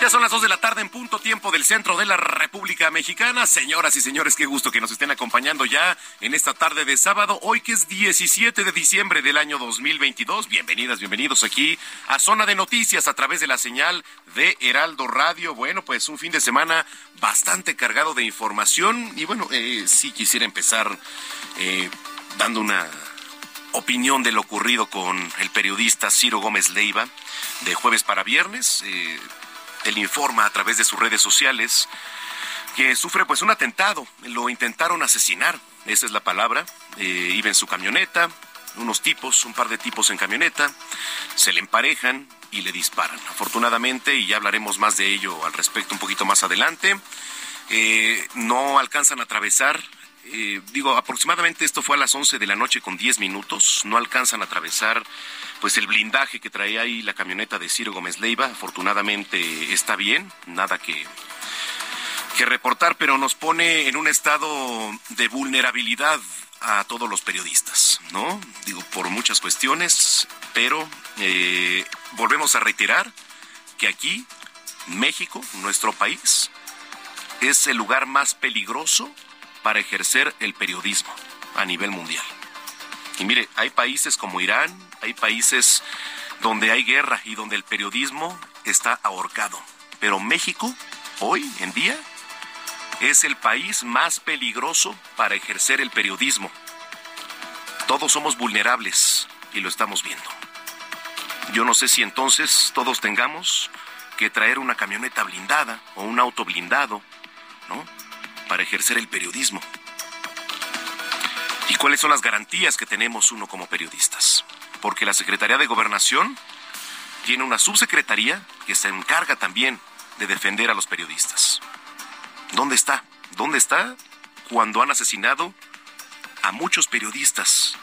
Ya son las 2 de la tarde en punto tiempo del centro de la República Mexicana. Señoras y señores, qué gusto que nos estén acompañando ya en esta tarde de sábado, hoy que es 17 de diciembre del año 2022. Bienvenidas, bienvenidos aquí a Zona de Noticias a través de la señal de Heraldo Radio. Bueno, pues un fin de semana bastante cargado de información y bueno, eh, sí quisiera empezar eh, dando una opinión de lo ocurrido con el periodista Ciro Gómez Leiva de jueves para viernes. Eh, él informa a través de sus redes sociales que sufre pues un atentado. Lo intentaron asesinar, esa es la palabra. Eh, iba en su camioneta, unos tipos, un par de tipos en camioneta, se le emparejan y le disparan. Afortunadamente, y ya hablaremos más de ello al respecto un poquito más adelante, eh, no alcanzan a atravesar eh, digo, aproximadamente esto fue a las 11 de la noche con 10 minutos, no alcanzan a atravesar pues el blindaje que traía ahí la camioneta de Ciro Gómez Leiva, afortunadamente está bien, nada que que reportar, pero nos pone en un estado de vulnerabilidad a todos los periodistas, ¿no? Digo, por muchas cuestiones, pero eh, volvemos a reiterar que aquí, México, nuestro país, es el lugar más peligroso para ejercer el periodismo a nivel mundial. Y mire, hay países como Irán, hay países donde hay guerra y donde el periodismo está ahorcado. Pero México, hoy en día, es el país más peligroso para ejercer el periodismo. Todos somos vulnerables y lo estamos viendo. Yo no sé si entonces todos tengamos que traer una camioneta blindada o un auto blindado, ¿no? Para ejercer el periodismo. ¿Y cuáles son las garantías que tenemos uno como periodistas? Porque la Secretaría de Gobernación tiene una subsecretaría que se encarga también de defender a los periodistas. ¿Dónde está? ¿Dónde está cuando han asesinado a muchos periodistas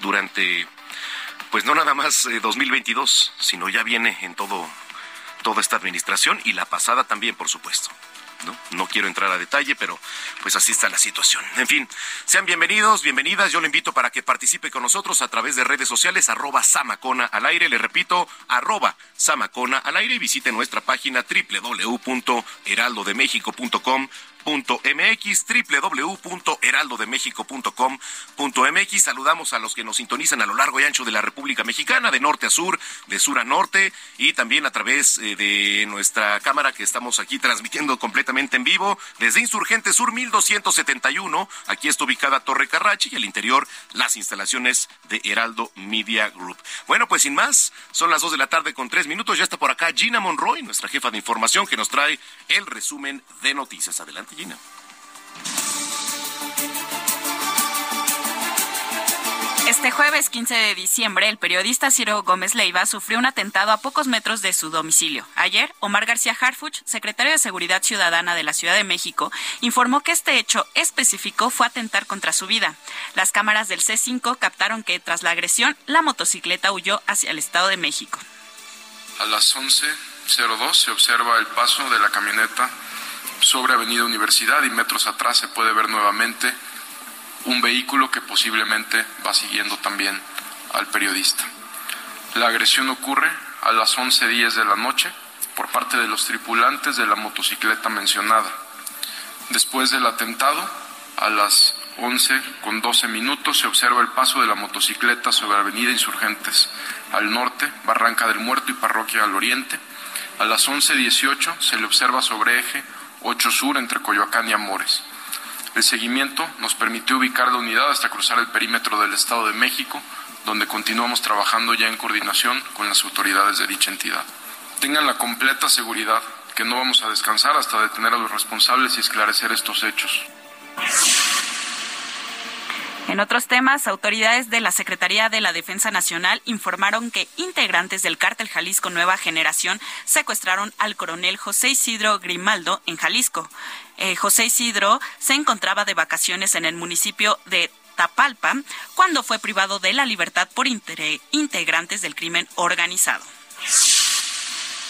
durante, pues no nada más eh, 2022, sino ya viene en todo, toda esta administración y la pasada también, por supuesto? ¿No? Quiero entrar a detalle, pero pues así está la situación. En fin, sean bienvenidos, bienvenidas. Yo le invito para que participe con nosotros a través de redes sociales, arroba Samacona al aire. Le repito, arroba Samacona al aire y visite nuestra página www.heraldodemexico.com mx www.heraldodemexico.com.mx Saludamos a los que nos sintonizan a lo largo y ancho de la República Mexicana, de norte a sur, de sur a norte y también a través eh, de nuestra cámara que estamos aquí transmitiendo completamente en vivo desde Insurgente Sur 1271. Aquí está ubicada Torre Carrachi y al interior las instalaciones de Heraldo Media Group. Bueno, pues sin más, son las dos de la tarde con tres minutos. Ya está por acá Gina Monroy, nuestra jefa de información, que nos trae el resumen de noticias. Adelante, Este jueves 15 de diciembre, el periodista Ciro Gómez Leiva sufrió un atentado a pocos metros de su domicilio. Ayer, Omar García Harfuch, secretario de Seguridad Ciudadana de la Ciudad de México, informó que este hecho específico fue atentar contra su vida. Las cámaras del C5 captaron que tras la agresión, la motocicleta huyó hacia el Estado de México. A las 11.02 se observa el paso de la camioneta sobre Avenida Universidad y metros atrás se puede ver nuevamente un vehículo que posiblemente va siguiendo también al periodista. La agresión ocurre a las 11.10 de la noche por parte de los tripulantes de la motocicleta mencionada. Después del atentado, a las 11 con 12 minutos se observa el paso de la motocicleta sobre Avenida Insurgentes al norte, Barranca del Muerto y Parroquia al oriente. A las 11.18 se le observa sobre eje 8 Sur entre Coyoacán y Amores. El seguimiento nos permitió ubicar la unidad hasta cruzar el perímetro del Estado de México, donde continuamos trabajando ya en coordinación con las autoridades de dicha entidad. Tengan la completa seguridad que no vamos a descansar hasta detener a los responsables y esclarecer estos hechos. En otros temas, autoridades de la Secretaría de la Defensa Nacional informaron que integrantes del cártel Jalisco Nueva Generación secuestraron al coronel José Isidro Grimaldo en Jalisco. Eh, José Isidro se encontraba de vacaciones en el municipio de Tapalpa cuando fue privado de la libertad por integrantes del crimen organizado.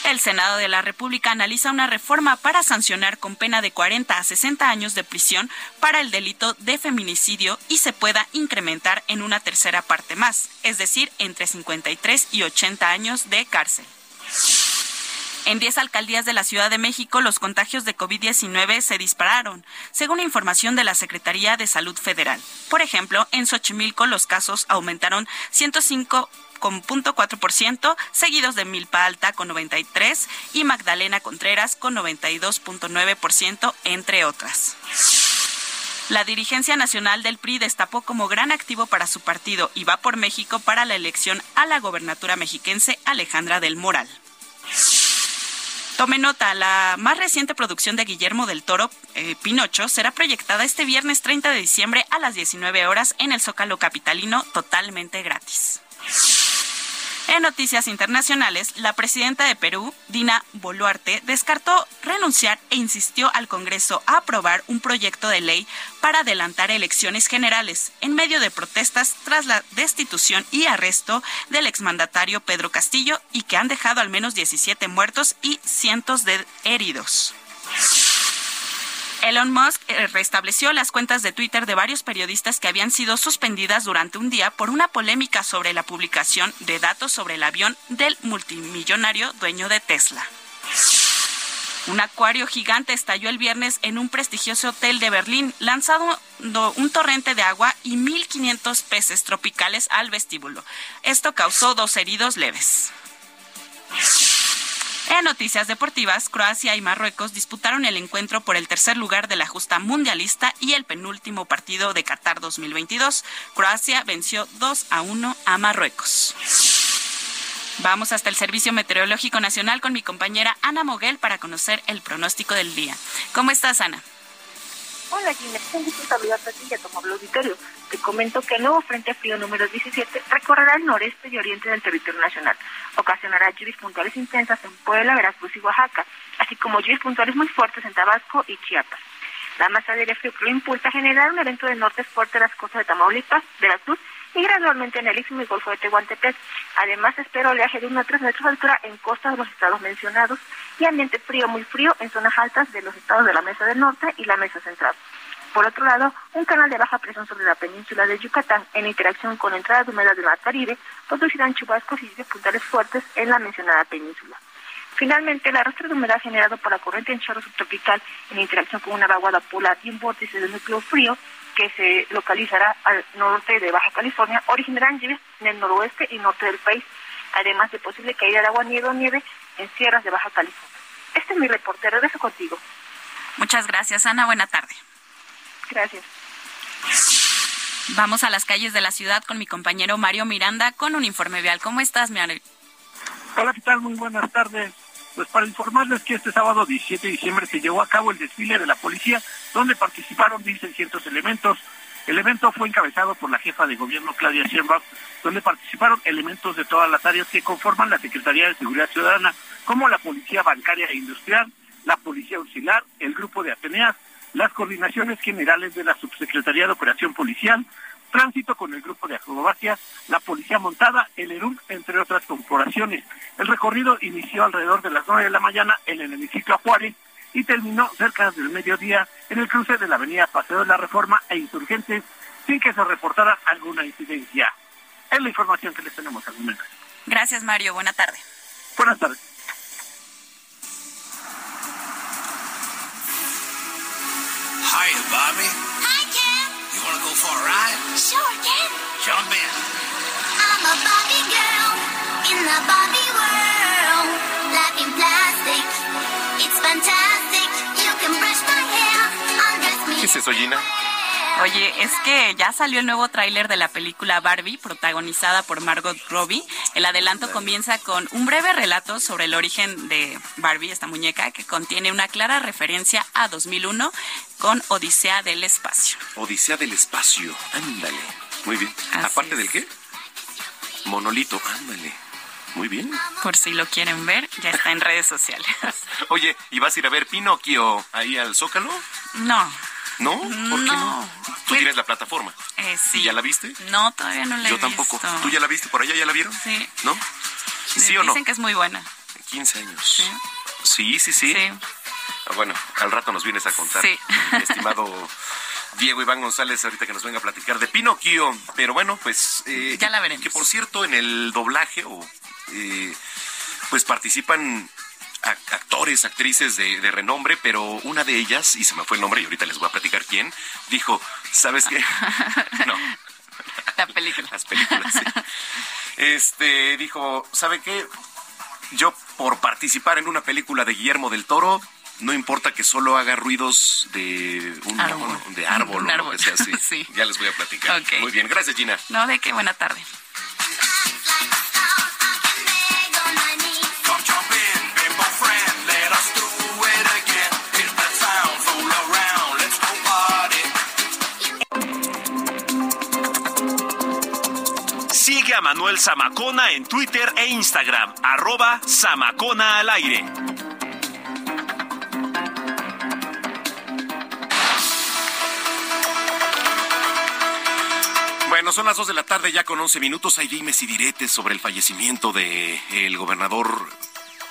El Senado de la República analiza una reforma para sancionar con pena de 40 a 60 años de prisión para el delito de feminicidio y se pueda incrementar en una tercera parte más, es decir, entre 53 y 80 años de cárcel. En 10 alcaldías de la Ciudad de México, los contagios de COVID-19 se dispararon, según información de la Secretaría de Salud Federal. Por ejemplo, en Xochimilco los casos aumentaron 105 con 0.4%, seguidos de Milpa Alta con 93 y Magdalena Contreras con 92.9%, entre otras. La dirigencia nacional del PRI destapó como gran activo para su partido y va por México para la elección a la gobernatura mexiquense Alejandra del Moral. Tome nota, la más reciente producción de Guillermo del Toro, eh, Pinocho, será proyectada este viernes 30 de diciembre a las 19 horas en el Zócalo Capitalino totalmente gratis. En noticias internacionales, la presidenta de Perú, Dina Boluarte, descartó renunciar e insistió al Congreso a aprobar un proyecto de ley para adelantar elecciones generales en medio de protestas tras la destitución y arresto del exmandatario Pedro Castillo y que han dejado al menos 17 muertos y cientos de heridos. Elon Musk eh, restableció las cuentas de Twitter de varios periodistas que habían sido suspendidas durante un día por una polémica sobre la publicación de datos sobre el avión del multimillonario dueño de Tesla. Un acuario gigante estalló el viernes en un prestigioso hotel de Berlín, lanzando un torrente de agua y 1.500 peces tropicales al vestíbulo. Esto causó dos heridos leves. En noticias deportivas, Croacia y Marruecos disputaron el encuentro por el tercer lugar de la justa mundialista y el penúltimo partido de Qatar 2022. Croacia venció 2 a 1 a Marruecos. Vamos hasta el Servicio Meteorológico Nacional con mi compañera Ana Moguel para conocer el pronóstico del día. ¿Cómo estás, Ana? Hola, Gina. Un gusto saludarte a ti y auditorio. Te comento que el nuevo Frente Frío número 17 recorrerá el noreste y oriente del territorio nacional. Ocasionará lluvias puntuales intensas en Puebla, Veracruz y Oaxaca, así como lluvias puntuales muy fuertes en Tabasco y Chiapas. La masa de aire frío que lo impulsa a generar un evento de norte fuerte en las costas de Tamaulipas, Veracruz y gradualmente en el Istmo y Golfo de Tehuantepec. Además, espera oleaje de 1 a 3 metros de altura en costas de los estados mencionados y ambiente frío muy frío en zonas altas de los estados de la Mesa del Norte y la Mesa Central. Por otro lado, un canal de baja presión sobre la península de Yucatán, en interacción con entradas de humedad del mar Caribe, producirán chubascos y puntales fuertes en la mencionada península. Finalmente, el arrastre de humedad generado por la corriente en chorro subtropical en interacción con una vaguada polar y un vórtice de núcleo frío que se localizará al norte de Baja California originarán lluvias en el noroeste y norte del país, además de posible caída de agua, nieve o nieve en sierras de Baja California. Este es mi reporte. Regreso contigo. Muchas gracias, Ana. Buena tarde. Gracias. Vamos a las calles de la ciudad con mi compañero Mario Miranda con un informe vial. ¿Cómo estás, Mario? Hola, ¿qué tal? Muy buenas tardes. Pues para informarles que este sábado 17 de diciembre se llevó a cabo el desfile de la policía, donde participaron 1.600 elementos. El evento fue encabezado por la jefa de gobierno Claudia Sheinbaum, donde participaron elementos de todas las áreas que conforman la Secretaría de Seguridad Ciudadana, como la Policía Bancaria e Industrial, la Policía Auxiliar, el Grupo de Ateneas, las coordinaciones generales de la Subsecretaría de Operación Policial, tránsito con el grupo de acrobacia, la Policía Montada, el ERUM, entre otras corporaciones. El recorrido inició alrededor de las nueve de la mañana en el hemiciclo Juárez y terminó cerca del mediodía en el cruce de la avenida Paseo de la Reforma e Insurgentes sin que se reportara alguna incidencia. Es la información que les tenemos al momento. Gracias, Mario. Buena tarde. Buenas tardes. Hi, Bobby. Wanna go for a ride? Sure, Ken. Jump in. I'm a Barbie girl in the Barbie world. Life in plastic, it's fantastic. You can brush my hair, undress me. ¿Qué es eso, Gina? Oye, es que ya salió el nuevo tráiler de la película Barbie, protagonizada por Margot Robbie. El adelanto comienza con un breve relato sobre el origen de Barbie, esta muñeca, que contiene una clara referencia a 2001 con Odisea del Espacio. Odisea del Espacio, ándale. Muy bien. Aparte del qué? Monolito, ándale. Muy bien. Por si lo quieren ver, ya está en redes sociales. Oye, ¿y vas a ir a ver Pinocchio ahí al Zócalo? No. ¿No? ¿Por qué no? ¿Tú tienes la plataforma? Eh, sí. ¿Ya la viste? No, todavía no la he Yo tampoco. ¿Tú ya la viste por allá? ¿Ya la vieron? Sí. ¿No? ¿Sí o no? Dicen que es muy buena. 15 años. Sí. Sí, sí, sí. Ah, bueno, al rato nos vienes a contar. Sí. estimado Diego Iván González, ahorita que nos venga a platicar de Pinocchio. Pero bueno, pues... Eh, ya la veremos. Que por cierto, en el doblaje, o, eh, pues participan actores, actrices de, renombre, pero una de ellas, y se me fue el nombre y ahorita les voy a platicar quién, dijo, ¿sabes qué? no. La película. Las películas, sí. Este, dijo, ¿sabe qué? Yo por participar en una película de Guillermo del Toro, no importa que solo haga ruidos de un árbol, de árbol, o lo que sea así. Ya les voy a platicar. Muy bien, gracias Gina. No, de qué buena tarde. Sigue a Manuel Zamacona en Twitter e Instagram, arroba Zamacona al aire. Bueno, son las dos de la tarde ya con 11 minutos. Hay dimes y diretes sobre el fallecimiento del el gobernador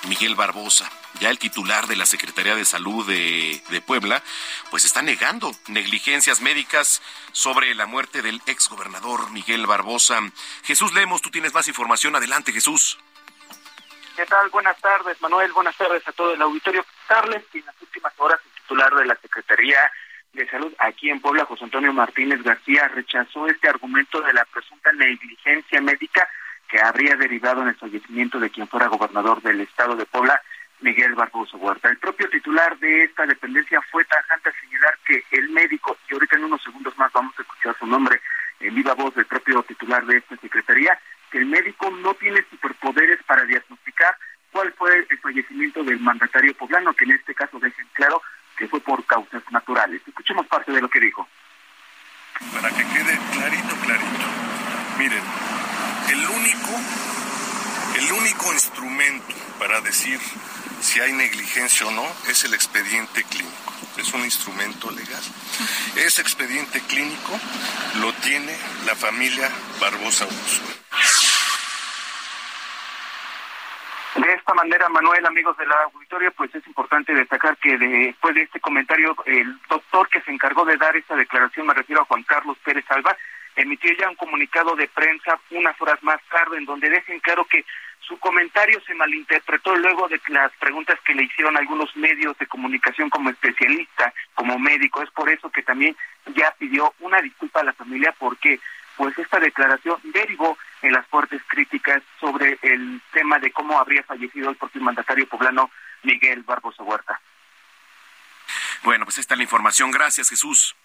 Miguel Barbosa, ya el titular de la Secretaría de Salud de, Puebla, pues está negando negligencias médicas sobre la muerte del exgobernador Miguel Barbosa. Jesús Lemos, tú tienes más información. Adelante, Jesús. ¿Qué tal? Buenas tardes, Manuel. Buenas tardes a todo el auditorio. Carles, en las últimas horas el titular de la Secretaría de Salud aquí en Puebla, José Antonio Martínez García, rechazó este argumento de la presunta negligencia médica que habría derivado en el fallecimiento de quien fuera gobernador del estado de Puebla, Miguel Barbosa Huerta. El propio titular de esta dependencia fue tajante a señalar que el médico, y ahorita en unos segundos más vamos a escuchar su nombre en viva voz del propio titular de esta secretaría, que el médico no tiene superpoderes para diagnosticar cuál fue el fallecimiento del mandatario poblano, que en este caso dejen claro que fue por causas naturales. Escuchemos parte de lo que dijo. Para que quede clarito, clarito. Miren, el único instrumento para decir si hay negligencia o no es el expediente clínico. Es un instrumento legal. Ese expediente clínico lo tiene la familia Barbosa Uso. De esta manera, Manuel, amigos de la auditorio, pues es importante destacar que después de este comentario, el doctor que se encargó de dar esta declaración, me refiero a Juan Carlos Pérez Alba, emitió ya un comunicado de prensa unas horas más tarde en donde dejen claro que su comentario se malinterpretó luego de las preguntas que le hicieron algunos medios de comunicación como especialista, como médico. Es por eso que también ya pidió una disculpa a la familia porque pues esta declaración derivó en las fuertes críticas sobre el tema de cómo habría fallecido el propio mandatario poblano Miguel Barbosa Huerta. Bueno, pues esta es la información. Gracias, Jesús.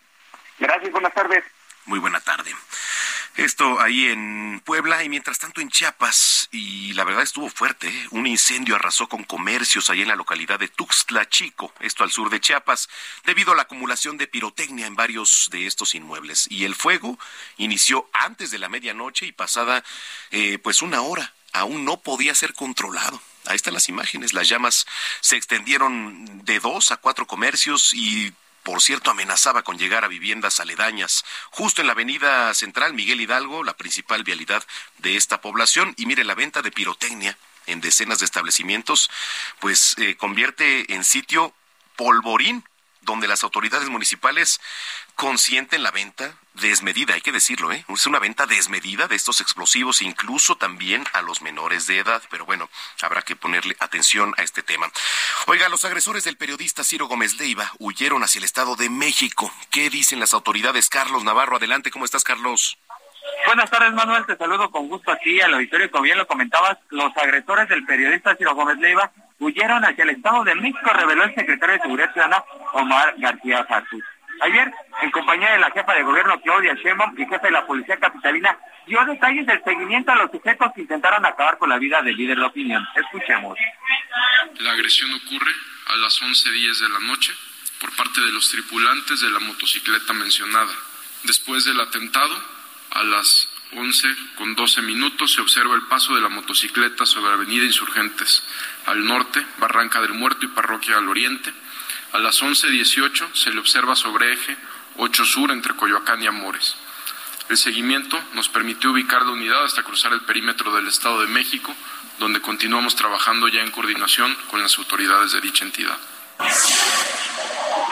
Gracias, buenas tardes. Muy buena tarde. Esto ahí en Puebla y mientras tanto en Chiapas, y la verdad estuvo fuerte, ¿eh? un incendio arrasó con comercios ahí en la localidad de Tuxtla Chico, esto al sur de Chiapas, debido a la acumulación de pirotecnia en varios de estos inmuebles. Y el fuego inició antes de la medianoche y pasada eh, pues una hora, aún no podía ser controlado. Ahí están las imágenes, las llamas se extendieron de dos a cuatro comercios y por cierto, amenazaba con llegar a viviendas aledañas, justo en la avenida central Miguel Hidalgo, la principal vialidad de esta población. Y mire, la venta de pirotecnia en decenas de establecimientos, pues eh, convierte en sitio polvorín donde las autoridades municipales consienten la venta desmedida, hay que decirlo, ¿eh? Es una venta desmedida de estos explosivos, incluso también a los menores de edad. Pero bueno, habrá que ponerle atención a este tema. Oiga, los agresores del periodista Ciro Gómez Leiva huyeron hacia el Estado de México. ¿Qué dicen las autoridades? Carlos Navarro, adelante, ¿cómo estás, Carlos? Buenas tardes, Manuel. Te saludo con gusto aquí al auditorio. Como bien lo comentabas, los agresores del periodista Ciro Gómez Leiva huyeron hacia el Estado de México, reveló el secretario de Seguridad Ciudadana Omar García Fatus. Ayer, en compañía de la jefa de gobierno Claudia Sheinbaum y jefe de la policía capitalina, dio detalles del seguimiento a los sujetos que intentaron acabar con la vida del líder de opinión. Escuchemos. La agresión ocurre a las 11.10 de la noche por parte de los tripulantes de la motocicleta mencionada. Después del atentado, a las 11 con 12 minutos se observa el paso de la motocicleta sobre Avenida Insurgentes al norte, Barranca del Muerto y Parroquia al oriente. A las 11.18 se le observa sobre eje 8 Sur entre Coyoacán y Amores. El seguimiento nos permitió ubicar la unidad hasta cruzar el perímetro del Estado de México, donde continuamos trabajando ya en coordinación con las autoridades de dicha entidad.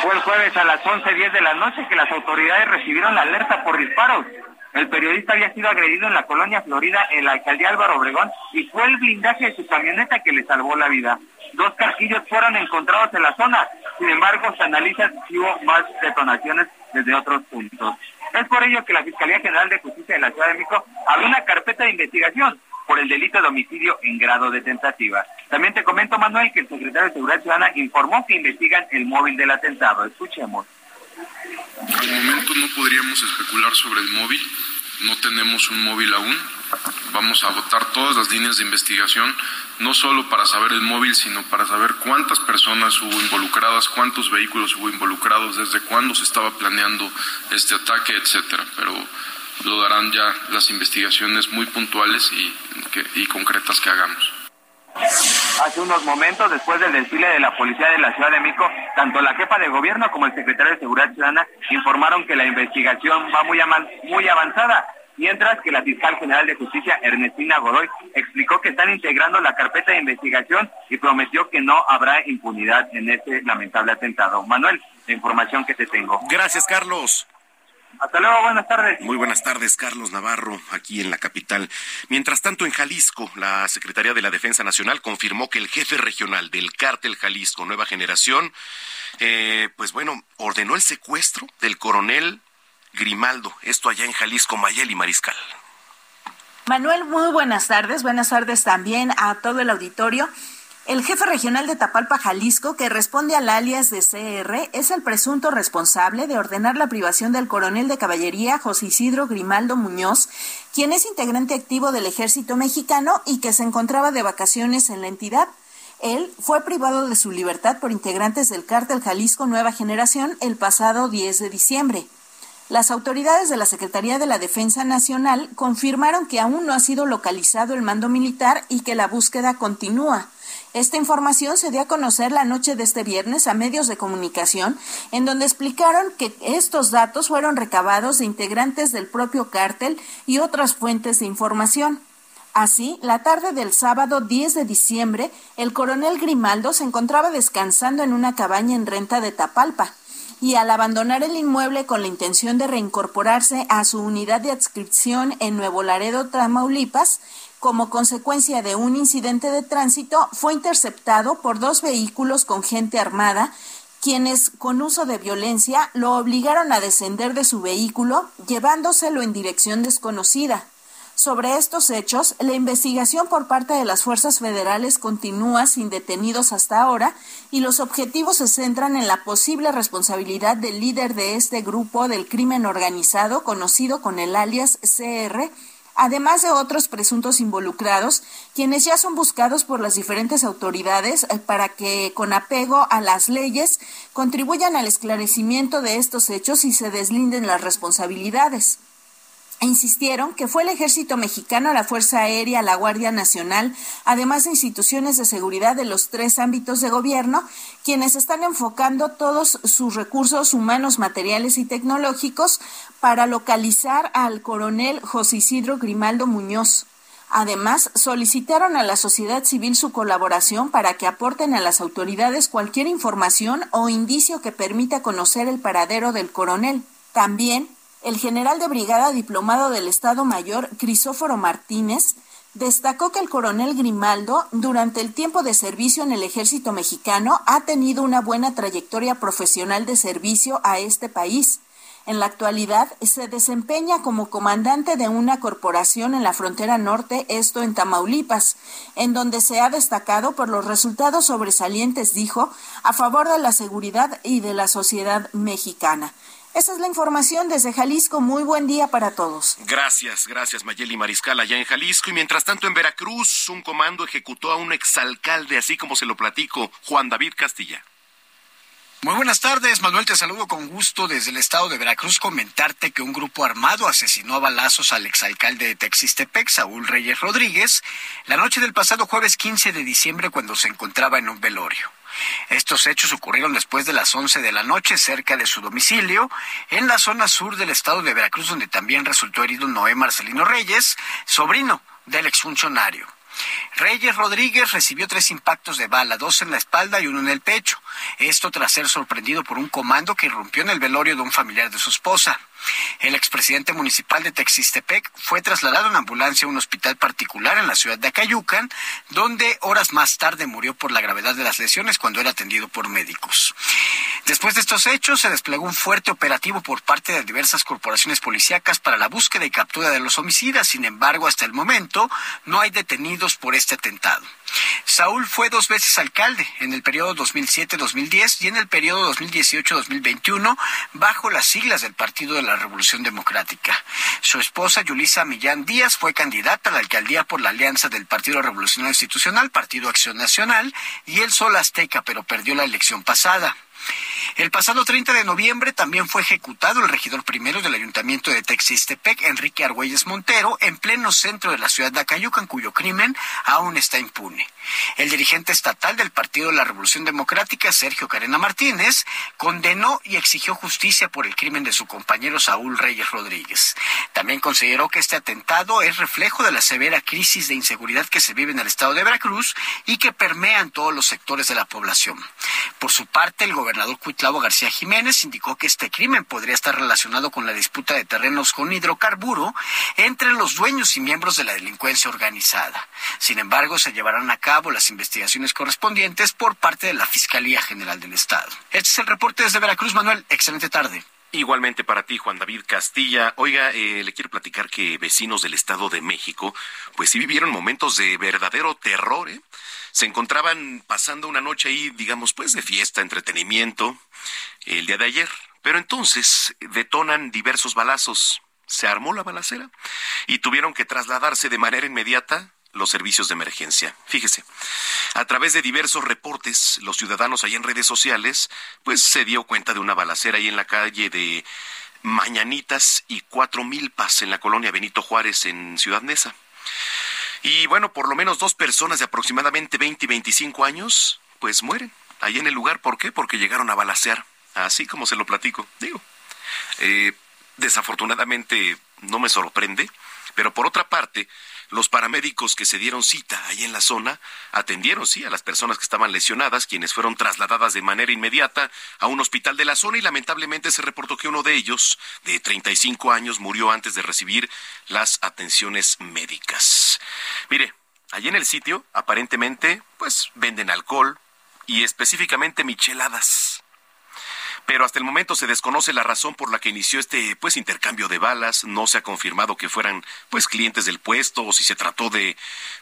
Fue el jueves a las 11.10 de la noche que las autoridades recibieron la alerta por disparos. El periodista había sido agredido en la colonia Florida, en la alcaldía Álvaro Obregón, y fue el blindaje de su camioneta que le salvó la vida. Dos casquillos fueron encontrados en la zona. Sin embargo, se analiza si hubo más detonaciones desde otros puntos. Es por ello que la Fiscalía General de Justicia de la Ciudad de México abrió una carpeta de investigación por el delito de homicidio en grado de tentativa. También te comento, Manuel, que el secretario de Seguridad Ciudadana informó que investigan el móvil del atentado. Escuchemos. Al momento no podríamos especular sobre el móvil, no tenemos un móvil aún. Vamos a agotar todas las líneas de investigación, no solo para saber el móvil, sino para saber cuántas personas hubo involucradas, cuántos vehículos hubo involucrados, desde cuándo se estaba planeando este ataque, etcétera. Pero lo darán ya las investigaciones muy puntuales y, y concretas que hagamos. Hace unos momentos, después del desfile de la Policía de la Ciudad de México, tanto la jefa de gobierno como el secretario de Seguridad Ciudadana informaron que la investigación va muy, muy avanzada, mientras que la fiscal general de justicia, Ernestina Godoy, explicó que están integrando la carpeta de investigación y prometió que no habrá impunidad en este lamentable atentado. Manuel, la información que te tengo. Gracias, Carlos. Hasta luego, buenas tardes. Muy buenas tardes, Carlos Navarro, aquí en la capital. Mientras tanto, en Jalisco, la Secretaría de la Defensa Nacional confirmó que el jefe regional del cártel Jalisco Nueva Generación, eh, pues bueno, ordenó el secuestro del coronel Grimaldo, esto allá en Jalisco, Mayel y Mariscal. Manuel, muy buenas tardes. Buenas tardes también a todo el auditorio. El jefe regional de Tapalpa, Jalisco, que responde al alias de CR, es el presunto responsable de ordenar la privación del coronel de caballería José Isidro Grimaldo Muñoz, quien es integrante activo del ejército mexicano y que se encontraba de vacaciones en la entidad. Él fue privado de su libertad por integrantes del cártel Jalisco Nueva Generación el pasado 10 de diciembre. Las autoridades de la Secretaría de la Defensa Nacional confirmaron que aún no ha sido localizado el mando militar y que la búsqueda continúa. Esta información se dio a conocer la noche de este viernes a medios de comunicación, en donde explicaron que estos datos fueron recabados de integrantes del propio cártel y otras fuentes de información. Así, la tarde del sábado 10 de diciembre, el coronel Grimaldo se encontraba descansando en una cabaña en renta de Tapalpa y al abandonar el inmueble con la intención de reincorporarse a su unidad de adscripción en Nuevo Laredo, Tamaulipas, como consecuencia de un incidente de tránsito, fue interceptado por dos vehículos con gente armada, quienes, con uso de violencia, lo obligaron a descender de su vehículo, llevándoselo en dirección desconocida. Sobre estos hechos, la investigación por parte de las fuerzas federales continúa sin detenidos hasta ahora y los objetivos se centran en la posible responsabilidad del líder de este grupo del crimen organizado conocido con el alias CR, además de otros presuntos involucrados, quienes ya son buscados por las diferentes autoridades eh, para que, con apego a las leyes, contribuyan al esclarecimiento de estos hechos y se deslinden las responsabilidades insistieron que fue el ejército mexicano, la Fuerza Aérea, la Guardia Nacional, además de instituciones de seguridad de los tres ámbitos de gobierno, quienes están enfocando todos sus recursos humanos, materiales y tecnológicos para localizar al coronel José Isidro Grimaldo Muñoz. Además, solicitaron a la sociedad civil su colaboración para que aporten a las autoridades cualquier información o indicio que permita conocer el paradero del coronel. También el general de brigada diplomado del Estado Mayor, Crisóforo Martínez, destacó que el coronel Grimaldo, durante el tiempo de servicio en el ejército mexicano, ha tenido una buena trayectoria profesional de servicio a este país. En la actualidad se desempeña como comandante de una corporación en la frontera norte, esto en Tamaulipas, en donde se ha destacado por los resultados sobresalientes, dijo, a favor de la seguridad y de la sociedad mexicana. Esa es la información desde Jalisco. Muy buen día para todos. Gracias, gracias Mayeli Mariscal allá en Jalisco. Y mientras tanto en Veracruz, un comando ejecutó a un exalcalde, así como se lo platico, Juan David Castilla. Muy buenas tardes, Manuel, te saludo con gusto desde el estado de Veracruz. Comentarte que un grupo armado asesinó a balazos al exalcalde de Texistepec, Saúl Reyes Rodríguez, la noche del pasado jueves 15 de diciembre cuando se encontraba en un velorio. Estos hechos ocurrieron después de las 11 de la noche cerca de su domicilio, en la zona sur del estado de Veracruz, donde también resultó herido Noé Marcelino Reyes, sobrino del exfuncionario. Reyes Rodríguez recibió tres impactos de bala, dos en la espalda y uno en el pecho. Esto tras ser sorprendido por un comando que irrumpió en el velorio de un familiar de su esposa. El expresidente municipal de Texistepec fue trasladado en ambulancia a un hospital particular en la ciudad de Acayucan, donde horas más tarde murió por la gravedad de las lesiones cuando era atendido por médicos. Después de estos hechos, se desplegó un fuerte operativo por parte de diversas corporaciones policíacas para la búsqueda y captura de los homicidas. Sin embargo, hasta el momento no hay detenidos por este atentado. Saúl fue dos veces alcalde en el periodo 2007-2010 y en el periodo 2018-2021 bajo las siglas del Partido de la Revolución Democrática. Su esposa Yulisa Millán Díaz fue candidata a la alcaldía por la alianza del Partido Revolucionario Institucional, Partido Acción Nacional y el Sol Azteca, pero perdió la elección pasada. El pasado 30 de noviembre también fue ejecutado el regidor primero del ayuntamiento de Texistepec, Enrique Argüelles Montero, en pleno centro de la ciudad de Acayucan, cuyo crimen aún está impune. El dirigente estatal del Partido de la Revolución Democrática, Sergio Carena Martínez, condenó y exigió justicia por el crimen de su compañero Saúl Reyes Rodríguez. También consideró que este atentado es reflejo de la severa crisis de inseguridad que se vive en el estado de Veracruz y que permea en todos los sectores de la población. Por su parte, el gobernador Cuitlavo García Jiménez indicó que este crimen podría estar relacionado con la disputa de terrenos con hidrocarburo entre los dueños y miembros de la delincuencia organizada. Sin embargo, se llevarán a cabo las investigaciones correspondientes por parte de la Fiscalía General del Estado. Este es el reporte desde Veracruz, Manuel. Excelente tarde. Igualmente para ti, Juan David Castilla. Oiga, eh, le quiero platicar que vecinos del Estado de México, pues sí vivieron momentos de verdadero terror, ¿eh? Se encontraban pasando una noche ahí, digamos, pues de fiesta, entretenimiento, el día de ayer. Pero entonces detonan diversos balazos. Se armó la balacera y tuvieron que trasladarse de manera inmediata los servicios de emergencia. Fíjese, a través de diversos reportes, los ciudadanos ahí en redes sociales, pues se dio cuenta de una balacera ahí en la calle de Mañanitas y Cuatro Milpas en la colonia Benito Juárez en Ciudad Neza. Y bueno, por lo menos dos personas de aproximadamente 20 y 25 años, pues mueren ahí en el lugar. ¿Por qué? Porque llegaron a balacear, así como se lo platico. Digo, eh, desafortunadamente no me sorprende, pero por otra parte, los paramédicos que se dieron cita ahí en la zona atendieron, sí, a las personas que estaban lesionadas, quienes fueron trasladadas de manera inmediata a un hospital de la zona y lamentablemente se reportó que uno de ellos, de 35 años, murió antes de recibir las atenciones médicas. Mire, allí en el sitio, aparentemente, pues venden alcohol y específicamente micheladas pero hasta el momento se desconoce la razón por la que inició este pues intercambio de balas, no se ha confirmado que fueran pues clientes del puesto o si se trató de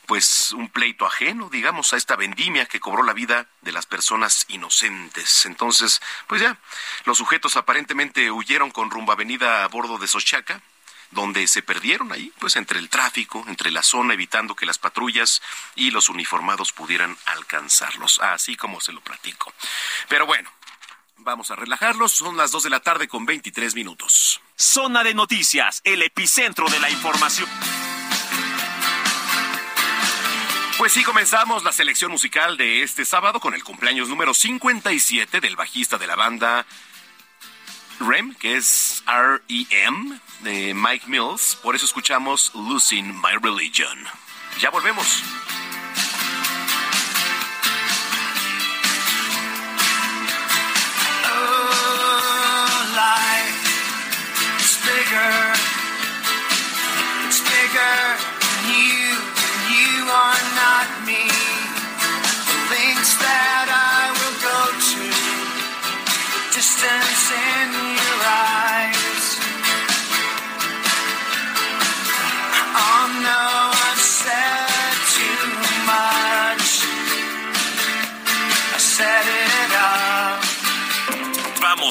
pues un pleito ajeno, digamos, a esta vendimia que cobró la vida de las personas inocentes. Entonces, pues ya, los sujetos aparentemente huyeron con rumbo avenida a bordo de Sochaca, donde se perdieron ahí, pues entre el tráfico, entre la zona, evitando que las patrullas y los uniformados pudieran alcanzarlos, así como se lo platico. Pero bueno, Vamos a relajarlos. Son las 2 de la tarde con 23 minutos. Zona de noticias, el epicentro de la información. Pues sí, comenzamos la selección musical de este sábado con el cumpleaños número 57 del bajista de la banda REM, que es R-E-M, de Mike Mills. Por eso escuchamos Losing My Religion. Ya volvemos.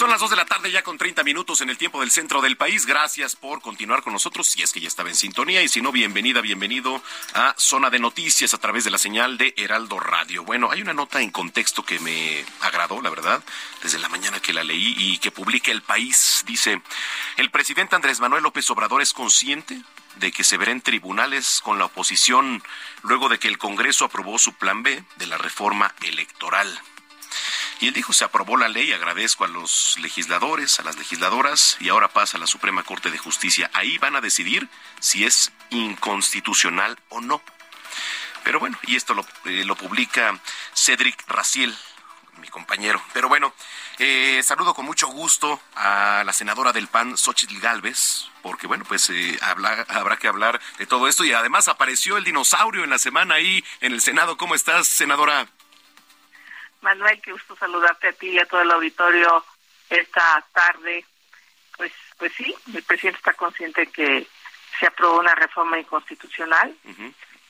Son las 2 de la tarde ya con 30 minutos en el tiempo del centro del país. Gracias por continuar con nosotros, si es que ya estaba en sintonía, y si no, bienvenida, bienvenido a Zona de Noticias a través de la señal de Heraldo Radio. Bueno, hay una nota en contexto que me agradó, la verdad, desde la mañana que la leí y que publica El País. Dice, el presidente Andrés Manuel López Obrador es consciente de que se verá en tribunales con la oposición luego de que el Congreso aprobó su plan B de la reforma electoral. Y él dijo, se aprobó la ley, agradezco a los legisladores, a las legisladoras, y ahora pasa a la Suprema Corte de Justicia. Ahí van a decidir si es inconstitucional o no. Pero bueno, y esto lo, eh, lo publica Cedric Raciel, mi compañero. Pero bueno, eh, saludo con mucho gusto a la senadora del PAN, Xochitl Galvez, porque bueno, pues eh, habla, habrá que hablar de todo esto. Y además apareció el dinosaurio en la semana ahí en el Senado. ¿Cómo estás, senadora? Manuel, qué gusto saludarte a ti y a todo el auditorio esta tarde. Pues, pues sí, el presidente está consciente que se aprobó una reforma inconstitucional.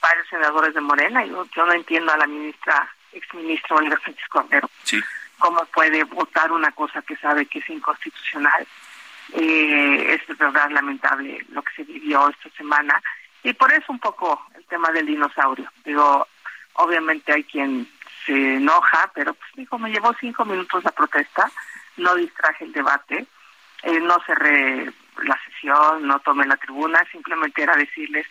Varios senadores de Morena, yo, yo no entiendo a la ministra, exministra Olga Sánchez Cordero, Sí. cómo puede votar una cosa que sabe que es inconstitucional. Eh, es de verdad lamentable lo que se vivió esta semana y por eso un poco el tema del dinosaurio. Digo, obviamente hay quien se enoja, pero pues dijo, me llevó cinco minutos la protesta, no distraje el debate, eh, no cerré la sesión, no tomé la tribuna, simplemente era decirles,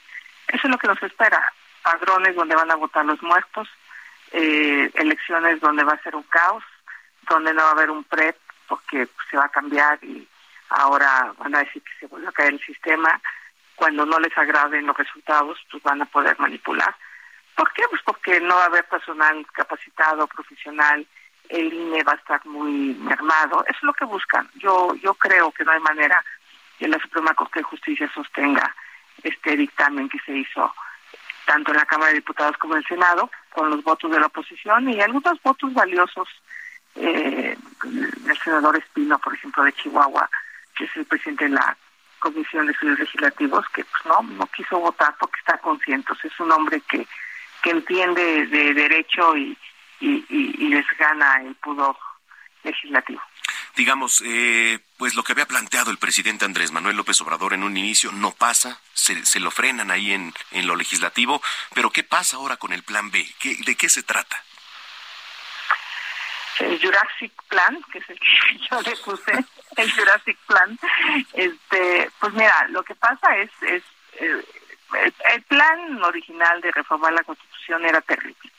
eso es lo que nos espera, padrones donde van a votar los muertos, eh, elecciones donde va a ser un caos, donde no va a haber un PREP porque pues, se va a cambiar y ahora van a decir que se vuelve a caer el sistema, cuando no les agraden los resultados, pues van a poder manipular. ¿Por qué? Pues porque no va a haber personal capacitado, profesional, el INE va a estar muy mermado. Eso es lo que buscan. Yo yo creo que no hay manera que la Suprema Corte de Justicia sostenga este dictamen que se hizo tanto en la Cámara de Diputados como en el Senado, con los votos de la oposición y algunos votos valiosos eh, del senador Espino, por ejemplo, de Chihuahua, que es el presidente de la Comisión de Estudios Legislativos, que pues no, no quiso votar porque está consciente. Es un hombre que que entiende de derecho y, y, y, y les gana el pudor legislativo. Digamos, eh, pues lo que había planteado el presidente Andrés Manuel López Obrador en un inicio no pasa, se, se lo frenan ahí en, en lo legislativo, pero ¿qué pasa ahora con el plan B? ¿Qué, ¿De qué se trata? el Jurassic Plan, que es el que yo le puse, el Jurassic Plan, este, pues mira, lo que pasa es, es eh, el, plan original de reformar la Constitución era terrible.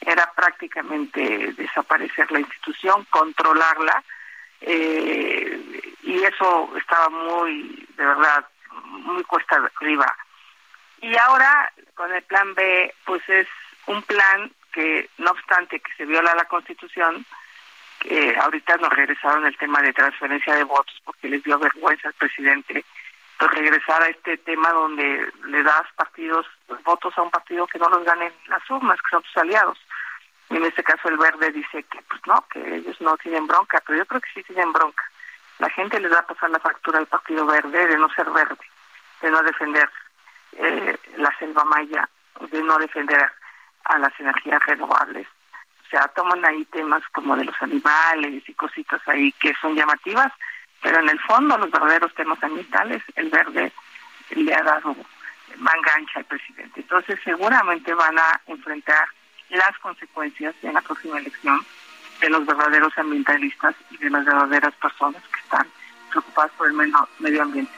Era prácticamente desaparecer la institución, controlarla, eh, y eso estaba muy, de verdad, muy cuesta arriba. Y ahora, con el plan B, pues es un plan que, no obstante que se viola la Constitución, que ahorita nos regresaron el tema de transferencia de votos porque les dio vergüenza al presidente regresar a este tema donde le das partidos, votos a un partido que no los ganen las urnas, que son tus aliados. Y en este caso el verde dice que pues no, que ellos no tienen bronca, pero yo creo que sí tienen bronca. La gente les va a pasar la factura al partido verde de no ser verde, de no defender eh, la selva maya, de no defender a las energías renovables. O sea, toman ahí temas como de los animales y cositas ahí que son llamativas, pero en el fondo los verdaderos temas ambientales, el verde le ha dado manga ancha al presidente. Entonces seguramente van a enfrentar las consecuencias en la próxima elección de los verdaderos ambientalistas y de las verdaderas personas que están preocupadas por el medio ambiente.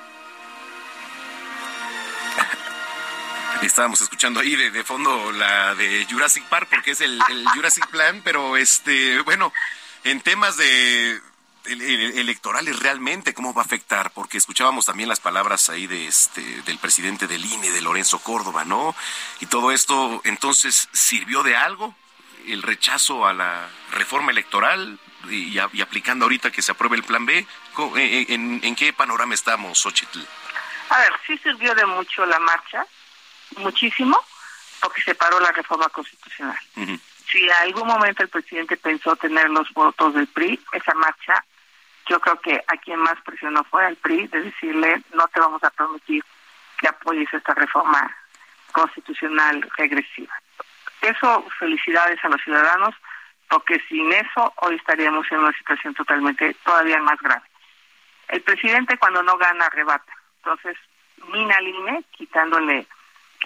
Estábamos escuchando ahí de, de, fondo la de Jurassic Park porque es el, el Jurassic Plan, pero este, bueno, en temas de electorales realmente cómo va a afectar, porque escuchábamos también las palabras ahí de este del presidente del INE, de Lorenzo Córdoba, ¿no? Y todo esto entonces sirvió de algo el rechazo a la reforma electoral y, aplicando ahorita que se apruebe el plan B, eh, eh, ¿en, qué panorama estamos, Xochitl? A ver, sí sirvió de mucho la marcha, muchísimo, porque se paró la reforma constitucional. Si en algún momento el presidente pensó tener los votos del PRI, esa marcha yo creo que a quien más presionó fue al PRI de decirle no te vamos a permitir que apoyes esta reforma constitucional regresiva. Eso, felicidades a los ciudadanos, porque sin eso hoy estaríamos en una situación totalmente todavía más grave. El presidente cuando no gana arrebata, entonces mina al INE quitándole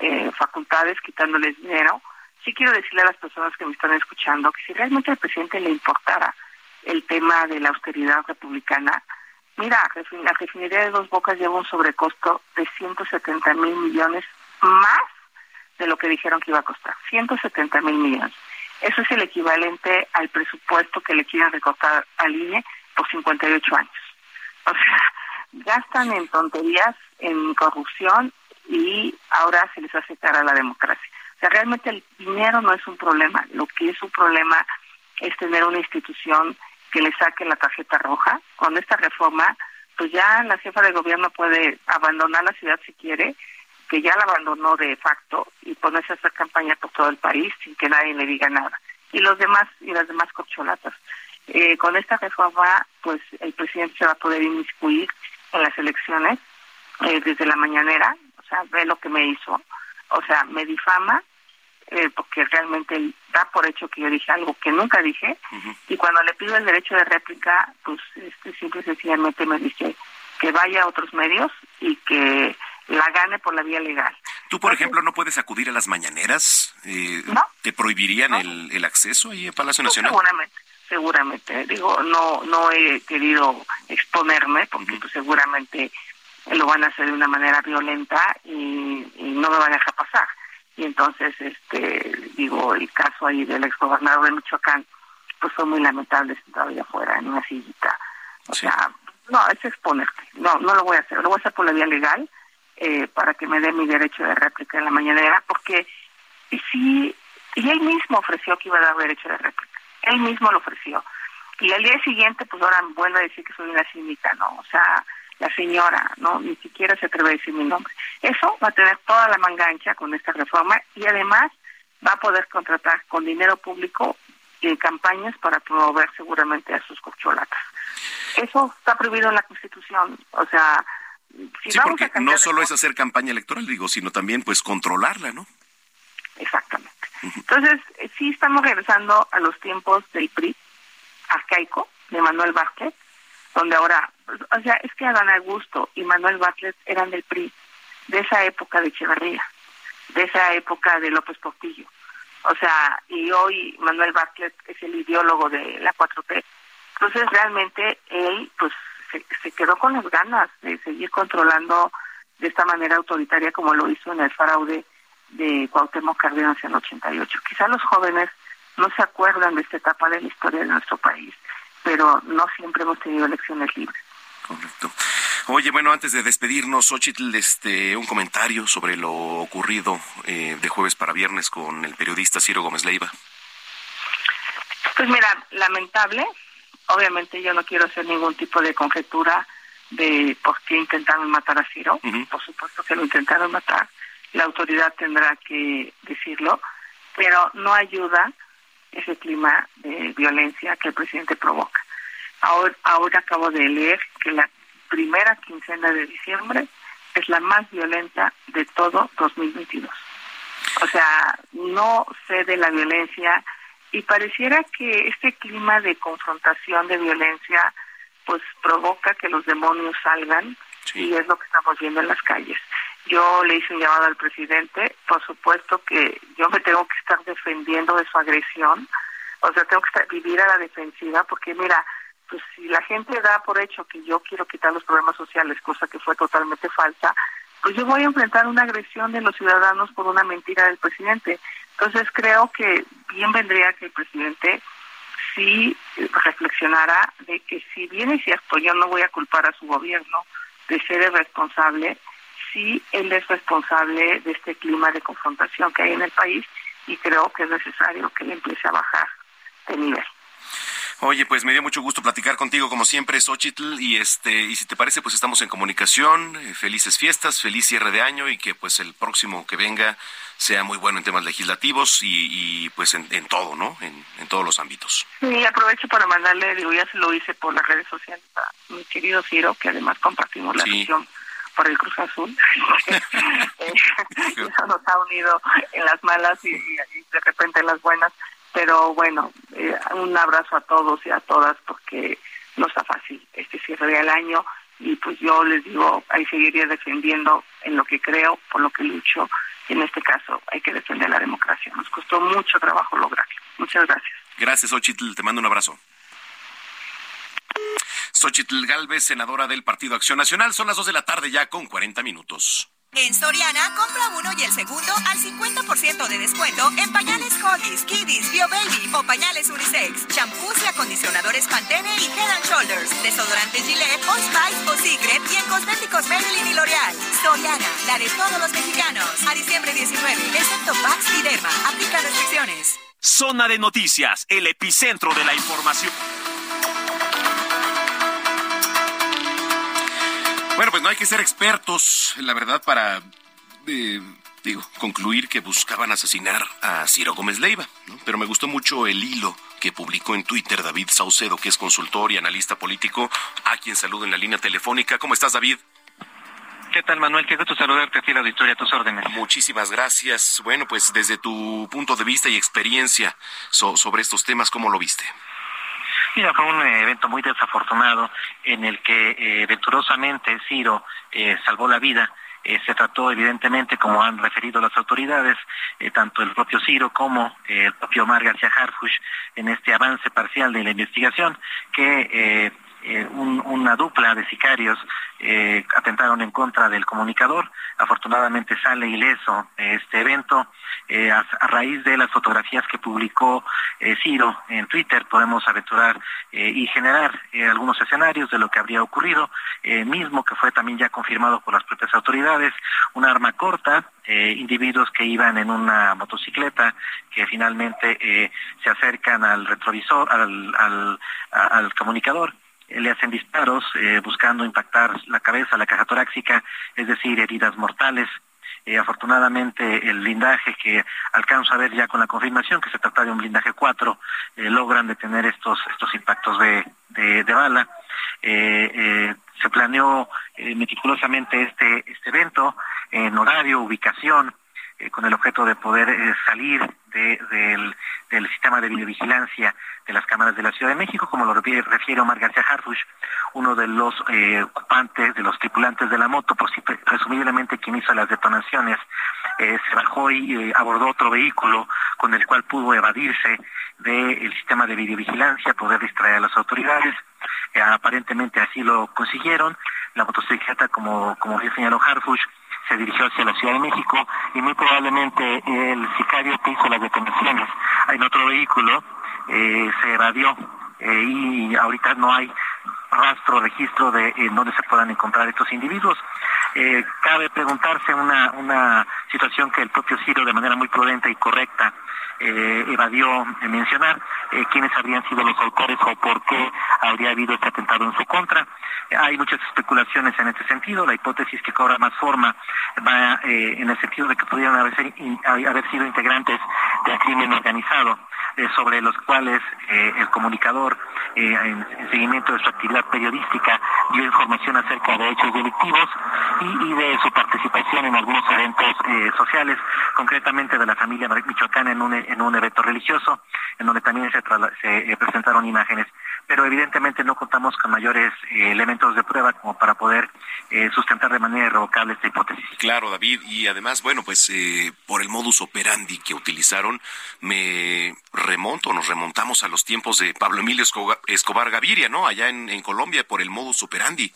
eh, facultades, quitándole dinero. Sí quiero decirle a las personas que me están escuchando que si realmente al presidente le importara el tema de la austeridad republicana. Mira, la refinería de Dos Bocas lleva un sobrecosto de 170 mil millones más de lo que dijeron que iba a costar. 170 mil millones. Eso es el equivalente al presupuesto que le quieren recortar al INE por 58 años. O sea, gastan en tonterías, en corrupción y ahora se les hace cara a la democracia. O sea, realmente el dinero no es un problema. Lo que es un problema es tener una institución que le saque la tarjeta roja. Con esta reforma, pues ya la jefa de gobierno puede abandonar la ciudad si quiere, que ya la abandonó de facto y ponerse a hacer campaña por todo el país sin que nadie le diga nada. Y los demás y las demás corcholatas. Eh, con esta reforma, pues el presidente se va a poder inmiscuir en las elecciones eh, desde la mañanera, o sea, ve lo que me hizo, o sea, me difama eh, porque realmente da por hecho que yo dije algo que nunca dije y cuando le pido el derecho de réplica pues este simple y sencillamente me dice que vaya a otros medios y que la gane por la vía legal. ¿Tú, por ejemplo, no puedes acudir a las mañaneras? Eh, ¿No? ¿Te prohibirían el, el, acceso ahí a Palacio Nacional? seguramente, seguramente. Digo, no no he querido exponerme porque pues, seguramente lo van a hacer de una manera violenta y, y no me van a dejar pasar y entonces este digo el caso ahí del exgobernador de Michoacán pues fue muy lamentable sentado allá afuera en una sillita. O sea no es exponerte no no lo voy a hacer lo voy a hacer por la vía legal eh, para que me dé mi derecho de réplica en la mañanera porque sí y él mismo ofreció que iba a dar derecho de réplica él mismo lo ofreció. Y al día siguiente pues ahora vuelve a decir que soy una cínica no o sea la señora, ¿no? Ni siquiera se atreve a decir mi nombre. Eso va a tener toda la manga ancha con esta reforma y además va a poder contratar con dinero público en campañas para promover seguramente a sus corcholatas. Eso está prohibido en la Constitución, o sea, si sí, porque no solo es hacer campaña electoral, digo, sino también pues controlarla, ¿no? Exactamente. Entonces, sí estamos regresando a los tiempos del PRI arcaico de Manuel Vázquez, donde ahora, o sea, es que Adán Augusto y Manuel Bartlett eran del PRI, de esa época de Echeverría, de esa época de López Portillo. O sea, y hoy Manuel Bartlett es el ideólogo de la 4T. Entonces, realmente él, pues, se, quedó con las ganas de seguir controlando de esta manera autoritaria como lo hizo en el fraude de Cuauhtémoc Cárdenas en el 88. Quizá los jóvenes no se acuerdan de esta etapa de la historia de nuestro país pero no siempre hemos tenido elecciones libres. Correcto. Oye, bueno, antes de despedirnos, Xochitl, este, un comentario sobre lo ocurrido eh, de jueves para viernes con el periodista Ciro Gómez Leiva. Pues mira, lamentable. Obviamente yo no quiero hacer ningún tipo de conjetura de por qué intentaron matar a Ciro. Por supuesto que lo intentaron matar. La autoridad tendrá que decirlo, pero no ayuda ese clima de violencia que el presidente provoca. Ahora, ahora acabo de leer que la primera quincena de diciembre es la más violenta de todo 2022. O sea, no cede la violencia y pareciera que este clima de confrontación, de violencia, pues provoca que los demonios salgan y es lo que estamos viendo en las calles. Yo le hice un llamado al presidente, por supuesto que yo me tengo que estar defendiendo de su agresión, o sea, tengo que estar, vivir a la defensiva, porque mira, pues si la gente da por hecho que yo quiero quitar los problemas sociales, cosa que fue totalmente falsa, pues yo voy a enfrentar una agresión de los ciudadanos por una mentira del presidente. Entonces creo que bien vendría que el presidente sí reflexionara de que si bien es cierto, yo no voy a culpar a su gobierno de ser el responsable, sí él es responsable de este clima de confrontación que hay en el país y creo que es necesario que él empiece a bajar de nivel. Oye, pues me dio mucho gusto platicar contigo como siempre, Xochitl, y este, y si te parece, pues estamos en comunicación, eh, felices fiestas, feliz cierre de año y que pues el próximo que venga sea muy bueno en temas legislativos y, pues en, todo, ¿no? En, todos los ámbitos. Sí, aprovecho para mandarle, digo, ya se lo hice por las redes sociales a mi querido Ciro, que además compartimos la visión por el Cruz Azul. Eh, eso nos ha unido en las malas y, y de repente en las buenas pero bueno, eh, un abrazo a todos y a todas porque no está fácil este cierre del año y pues yo les digo, ahí seguiría defendiendo en lo que creo, por lo que lucho y en este caso hay que defender la democracia. Nos costó mucho trabajo lograrlo. Muchas gracias. Gracias, Ochitl. Te mando un abrazo. Xochitl Galvez, senadora del Partido Acción Nacional. Son las dos de la tarde ya con 40 minutos. En Soriana, compra uno y el segundo al 50% de descuento en pañales Huggies, Kiddies, Bio Baby o pañales Unisex, champús y acondicionadores Pantene y Head and Shoulders, desodorantes Gillette, Old Spice o Secret y en cosméticos Maybelline y L'Oreal. Soriana, la de todos los mexicanos. A diciembre 19, excepto Pax y Derma. Aplica restricciones. Zona de noticias, el epicentro de la información. Bueno, pues no hay que ser expertos, la verdad, para eh, digo, concluir que buscaban asesinar a Ciro Gómez Leiva, pero me gustó mucho el hilo que publicó en Twitter David Saucedo, que es consultor y analista político, a quien saludo en la línea telefónica. ¿Cómo estás, David? ¿Qué tal, Manuel? Qué gusto saludarte a ti, la auditoría, a tus órdenes. Muchísimas gracias. Bueno, pues desde tu punto de vista y experiencia sobre estos temas, ¿cómo lo viste? Mira, fue un evento muy desafortunado en el que eh, venturosamente Ciro eh, salvó la vida. Eh, se trató evidentemente, como han referido las autoridades, tanto el propio Ciro como el propio Omar García Harfush, en este avance parcial de la investigación, que una dupla de sicarios atentaron en contra del comunicador. Afortunadamente sale ileso este evento. Eh, a, raíz de las fotografías que publicó eh, Ciro en Twitter, podemos aventurar eh, y generar algunos escenarios de lo que habría ocurrido, mismo que fue también ya confirmado por las propias autoridades, un arma corta, individuos que iban en una motocicleta, que finalmente se acercan al retrovisor, al comunicador, le hacen disparos buscando impactar la cabeza, la caja torácica, es decir, heridas mortales. Eh, afortunadamente el blindaje que alcanzo a ver ya con la confirmación que se trata de un blindaje 4, eh, logran detener estos, estos impactos de, de, bala. Eh, se planeó meticulosamente este, este evento en horario, ubicación, con el objeto de poder salir del, sistema de videovigilancia de las cámaras de la Ciudad de México, como lo refiere Omar García Harfush, uno de los eh, ocupantes, de los tripulantes de la moto, presumiblemente quien hizo las detonaciones, eh, se bajó y eh, abordó otro vehículo con el cual pudo evadirse del sistema de videovigilancia, poder distraer a las autoridades. aparentemente así lo consiguieron. La motocicleta, como, como ya señaló Harfush, se dirigió hacia la Ciudad de México y muy probablemente el sicario que hizo las detonaciones en otro vehículo eh, se evadió eh, y ahorita no hay rastro, registro de en dónde se puedan encontrar estos individuos. Eh, cabe preguntarse una, una situación que el propio Ciro de manera muy prudente y correcta evadió mencionar, quiénes habrían sido los autores o por qué habría habido este atentado en su contra. Hay muchas especulaciones en este sentido. La hipótesis que cobra más forma va en el sentido de que pudieran haber, haber sido integrantes del crimen organizado eh, sobre los cuales eh, el comunicador, eh, en, seguimiento de su actividad periodística, dio información acerca de hechos delictivos y, de su participación en algunos eventos sociales, concretamente de la familia michoacana en un, en un evento religioso, en donde también se, se presentaron imágenes pero evidentemente no contamos con mayores eh, elementos de prueba como para poder eh, sustentar de manera irrevocable esta hipótesis. Claro, David, y además, bueno, pues eh, por el modus operandi que utilizaron, me remonto, nos remontamos a los tiempos de Pablo Emilio Escobar Gaviria, ¿no? Allá en, en Colombia, por el modus operandi.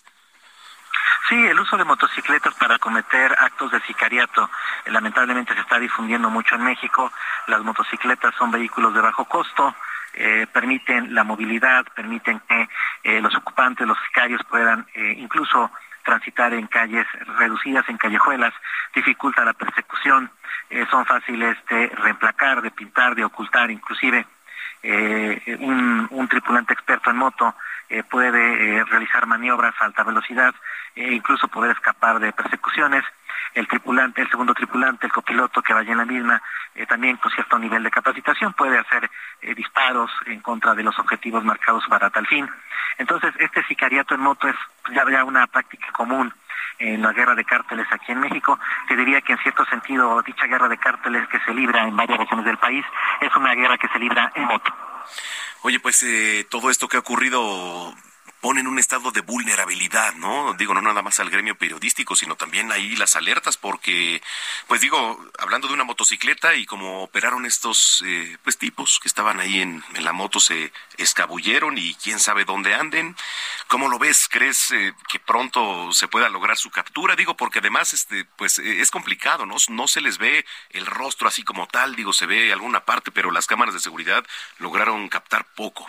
Sí, el uso de motocicletas para cometer actos de sicariato lamentablemente se está difundiendo mucho en México. Las motocicletas son vehículos de bajo costo, eh, permiten la movilidad, permiten que eh, los ocupantes, los sicarios puedan incluso transitar en calles reducidas, en callejuelas, dificulta la persecución, son fáciles de reemplacar, de pintar, de ocultar, inclusive un, un, tripulante experto en moto puede realizar maniobras a alta velocidad e incluso poder escapar de persecuciones el tripulante, el segundo tripulante, el copiloto que vaya en la misma, eh, también con cierto nivel de capacitación, puede hacer eh, disparos en contra de los objetivos marcados para tal fin. Entonces, este sicariato en moto es ya, una práctica común en la guerra de cárteles aquí en México. Te diría que en cierto sentido dicha guerra de cárteles que se libra en varias regiones del país es una guerra que se libra en moto. Oye, pues eh, todo esto que ha ocurrido pone en un estado de vulnerabilidad, ¿no? Digo, no nada más al gremio periodístico, sino también ahí las alertas, porque, pues digo, hablando de una motocicleta y como operaron estos, eh, pues tipos que estaban ahí en, la moto, se escabulleron y quién sabe dónde anden. ¿Cómo lo ves? ¿Crees eh, que pronto se pueda lograr su captura? Digo, porque además, este, pues eh, es complicado, ¿no? No se les ve el rostro así como tal, digo, se ve alguna parte, pero las cámaras de seguridad lograron captar poco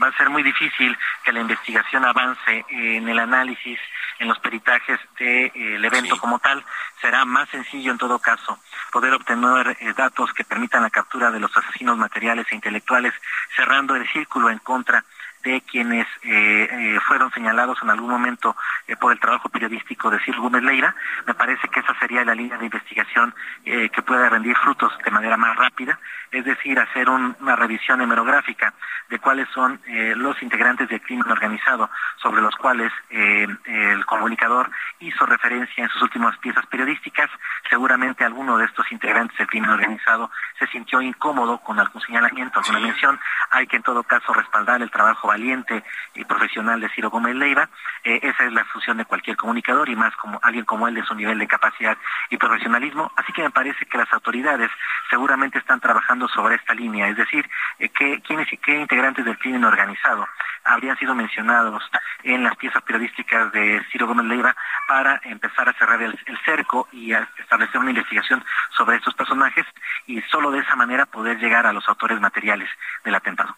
va a ser muy difícil que la investigación avance en el análisis, en los peritajes del de, evento como tal. Será más sencillo en todo caso poder obtener eh, datos que permitan la captura de los asesinos materiales e intelectuales, cerrando el círculo en contra de quienes eh, eh, fueron señalados en algún momento por el trabajo periodístico de Ciro Gómez Leira. Me parece que esa sería la línea de investigación que pueda rendir frutos de manera más rápida, es decir, hacer una revisión hemerográfica de cuáles son eh, los integrantes del crimen organizado sobre los cuales eh, el comunicador hizo referencia en sus últimas piezas periodísticas. Seguramente alguno de estos integrantes del crimen organizado se sintió incómodo con algún señalamiento, alguna mención. Hay que en todo caso respaldar el trabajo valiente y profesional de Ciro Gómez Leiva. Eh, esa es la función de cualquier comunicador y más como alguien como él de su nivel de capacidad y profesionalismo. Así que me parece que las autoridades seguramente están trabajando sobre esta línea, es decir, que, quiénes y qué integrantes integrantes del crimen organizado habrían sido mencionados en las piezas periodísticas de Ciro Gómez Leiva para empezar a cerrar el, cerco y a establecer una investigación sobre estos personajes y solo de esa manera poder llegar a los autores materiales del atentado.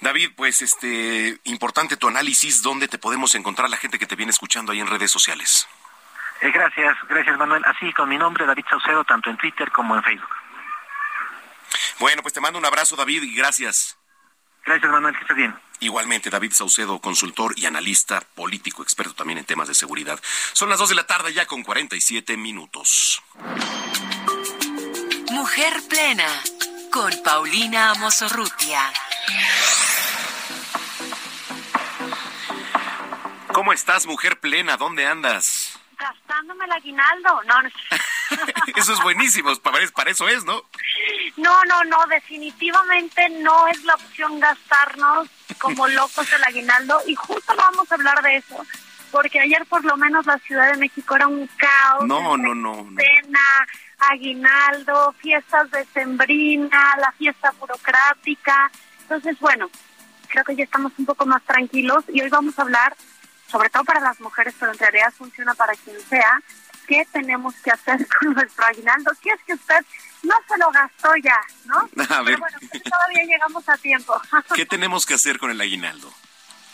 David, pues este importante tu análisis, ¿dónde te podemos encontrar la gente que te viene escuchando ahí en redes sociales? Eh, gracias, gracias Manuel. Así con mi nombre, David Saucedo, tanto en Twitter como en Facebook. Bueno, pues te mando un abrazo, David, y gracias. Gracias, Manuel, que estés bien. Igualmente, David Saucedo, consultor y analista político, experto también en temas de seguridad. Son las dos de la tarde ya con 47 minutos. Mujer Plena, con Paulina Amosorrutia. ¿Cómo estás, mujer plena? ¿Dónde andas? Gastándome el aguinaldo. No, no. eso es buenísimo, para, para eso es, ¿no? No, no, no, definitivamente no es la opción gastarnos como locos el aguinaldo y justo vamos a hablar de eso, porque ayer por lo menos la Ciudad de México era un caos. No, no, no. Cena, aguinaldo, fiestas de sembrina, la fiesta burocrática. Entonces, bueno, creo que ya estamos un poco más tranquilos y hoy vamos a hablar, sobre todo para las mujeres, pero en realidad funciona para quien sea, qué tenemos que hacer con nuestro aguinaldo, si es que usted no se lo gastó ya, ¿no? A ver. Pero bueno, pues todavía llegamos a tiempo. ¿Qué tenemos que hacer con el aguinaldo?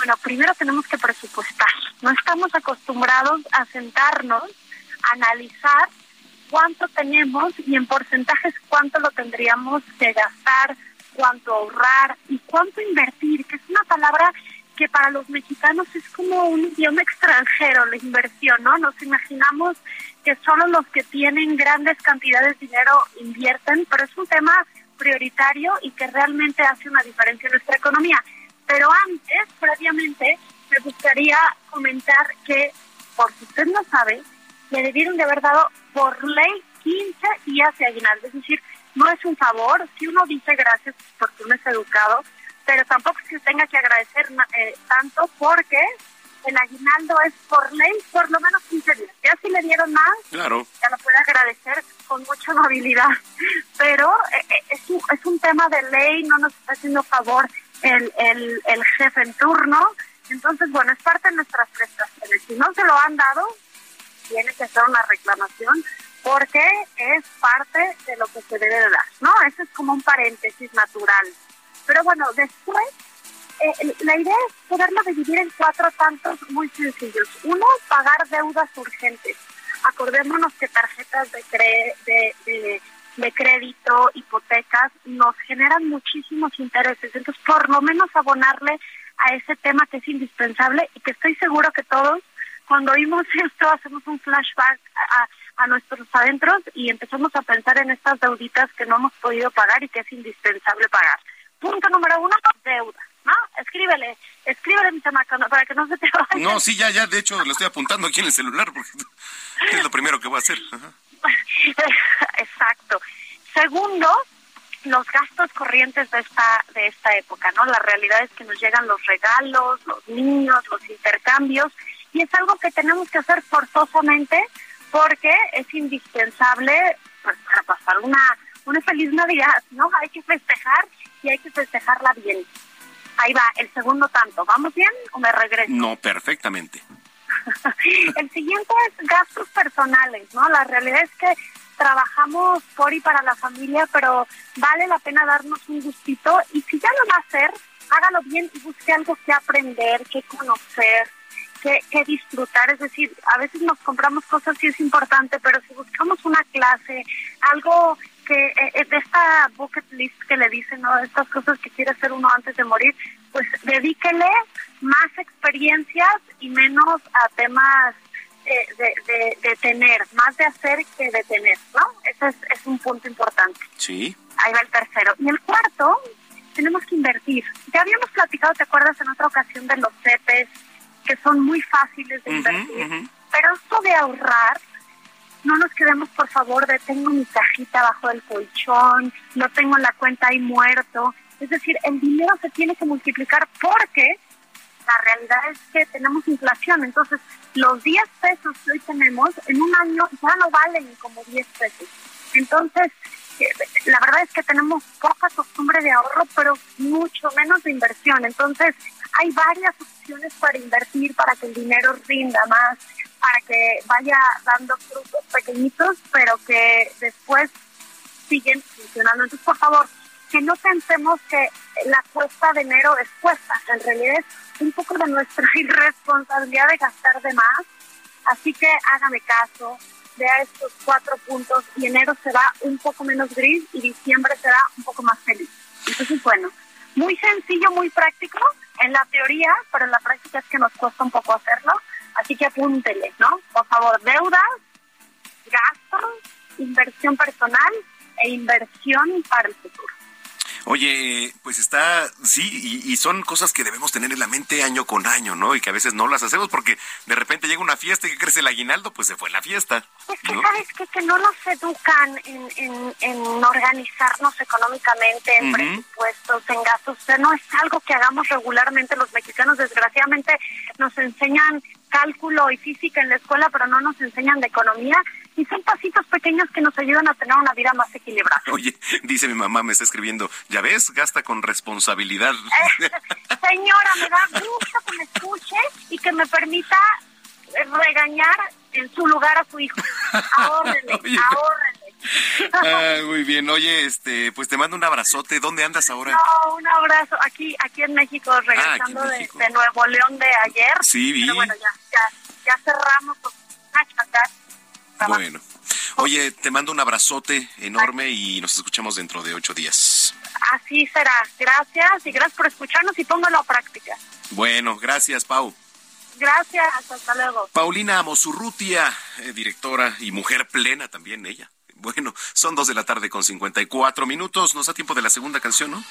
Bueno, primero tenemos que presupuestar. No estamos acostumbrados a sentarnos, a analizar cuánto tenemos y en porcentajes cuánto lo tendríamos que gastar, cuánto ahorrar y cuánto invertir, que es una palabra que para los mexicanos es como un idioma extranjero, la inversión, ¿no? Nos imaginamos que solo los que tienen grandes cantidades de dinero invierten, pero es un tema prioritario y que realmente hace una diferencia en nuestra economía. Pero antes, previamente, me gustaría comentar que, por si usted no sabe, le debieron de haber dado por ley 15 días de aguinaldo. Es decir, no es un favor, si uno dice gracias porque uno es educado, pero tampoco es que tenga que agradecer eh, tanto porque el aguinaldo es por ley por lo menos 15 días. Ya si le dieron más, claro. ya lo puede agradecer con mucha amabilidad. Pero eh, eh, es, un, es un tema de ley, no nos está haciendo favor el, el, el jefe en turno. Entonces, bueno, es parte de nuestras prestaciones. Si no se lo han dado, tiene que hacer una reclamación porque es parte de lo que se debe de dar, ¿no? Eso es como un paréntesis natural. Pero bueno, después, eh, la idea es poderlo dividir en cuatro tantos muy sencillos. Uno, pagar deudas urgentes. Acordémonos que tarjetas de, cre de, de, crédito, hipotecas, nos generan muchísimos intereses. Entonces, por lo menos abonarle a ese tema que es indispensable y que estoy seguro que todos, cuando oímos esto, hacemos un flashback a, a nuestros adentros y empezamos a pensar en estas deuditas que no hemos podido pagar y que es indispensable pagar. Punto número uno, deuda. ¿no? Escríbele, escríbele, mi chamaca, para que no se te vaya. No, sí, ya, ya, de hecho, lo estoy apuntando aquí en el celular porque es lo primero que voy a hacer. Ajá. Exacto. Segundo, los gastos corrientes de esta de esta época, ¿no? La realidad es que nos llegan los regalos, los niños, los intercambios y es algo que tenemos que hacer forzosamente porque es indispensable pues, para pasar una una feliz Navidad, ¿no? Hay que festejar y hay que festejarla bien. Ahí va, el segundo tanto. ¿Vamos bien o me regreso? No, perfectamente. el siguiente es gastos personales, ¿no? La realidad es que trabajamos por y para la familia, pero vale la pena darnos un gustito y si ya lo va a hacer, hágalo bien y busque algo que aprender, que conocer, que, que disfrutar. Es decir, a veces nos compramos cosas sí es importante, pero si buscamos una clase, algo que eh, de esta bucket list que le dicen, ¿no? Estas cosas que quiere hacer uno antes de morir, pues dedíquele más experiencias y menos a temas eh, de, de, de, tener, más de hacer que de tener, ¿no? Ese es, es un punto importante. Sí. Ahí va el tercero. Y el cuarto, tenemos que invertir. Ya habíamos platicado, ¿te acuerdas en otra ocasión de los CETES, que son muy fáciles de invertir? Uh -huh, uh -huh. Pero esto de ahorrar, no nos quedemos por favor de tengo mi cajita bajo el colchón, no tengo la cuenta ahí muerto. Es decir, el dinero se tiene que multiplicar porque la realidad es que tenemos inflación. Entonces, los 10 pesos que hoy tenemos en un año ya no valen como 10 pesos. Entonces, la verdad es que tenemos poca costumbre de ahorro, pero mucho menos de inversión. Entonces, hay varias opciones para invertir, para que el dinero rinda más, para que vaya dando frutos pequeñitos, pero que después siguen funcionando. Entonces, por favor, que no pensemos que la cuesta de enero es cuesta, en realidad es un poco de nuestra irresponsabilidad de gastar de más. Así que hágame caso, vea estos cuatro puntos y enero será un poco menos gris y diciembre será un poco más feliz. Entonces, bueno, muy sencillo, muy práctico en la teoría, pero en la práctica es que nos cuesta un poco hacerlo. Así que apúntele, ¿no? Por favor, deudas, gastos, inversión personal e inversión para el futuro. Oye, pues está, sí, y, y, son cosas que debemos tener en la mente año con año, ¿no? Y que a veces no las hacemos porque de repente llega una fiesta y que crece el aguinaldo, pues se fue la fiesta. Es que, ¿no? ¿sabes qué? Que no nos educan en, en, en organizarnos económicamente, en uh -huh. presupuestos, en gastos. O sea, no es algo que hagamos regularmente los mexicanos. Desgraciadamente nos enseñan cálculo y física en la escuela, pero no nos enseñan de economía. Y son pasitos pequeños que nos ayudan a tener una vida más equilibrada. Oye, dice mi mamá, me está escribiendo, ya ves, gasta con responsabilidad. Eh, señora, me da gusto que me escuche y que me permita regañar en su lugar a su hijo. Ahórrenle, ahórrenle. Ah, muy bien, oye, este, pues te mando un abrazote. ¿Dónde andas ahora? No, un abrazo. Aquí, aquí en México, regresando ah, en México. De, de, Nuevo León de ayer. Sí, vi. Pero bueno, ya, ya, ya cerramos. Bueno. Oye, te mando un abrazote enorme y nos escuchamos dentro de ocho días. Así será. Gracias y gracias por escucharnos y póngalo a práctica. Bueno, gracias, Pau. Gracias, hasta luego. Paulina Amosurrutia, eh, directora y mujer plena también ella. Bueno, son dos de la tarde con 54 minutos. Nos da tiempo de la segunda canción, ¿no?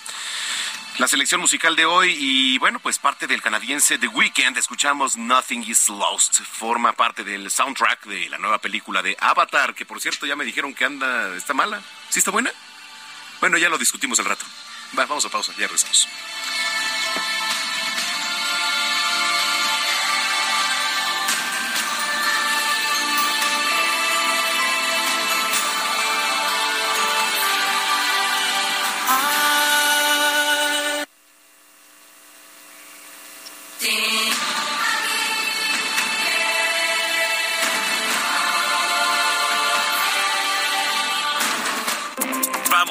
La selección musical de hoy y bueno, pues parte del canadiense The Weeknd. Escuchamos Nothing is Lost. Forma parte del soundtrack de la nueva película de Avatar, que por cierto ya me dijeron que anda, está mala. ¿Sí está buena? Bueno, ya lo discutimos al rato. Va, vamos a pausa, ya regresamos.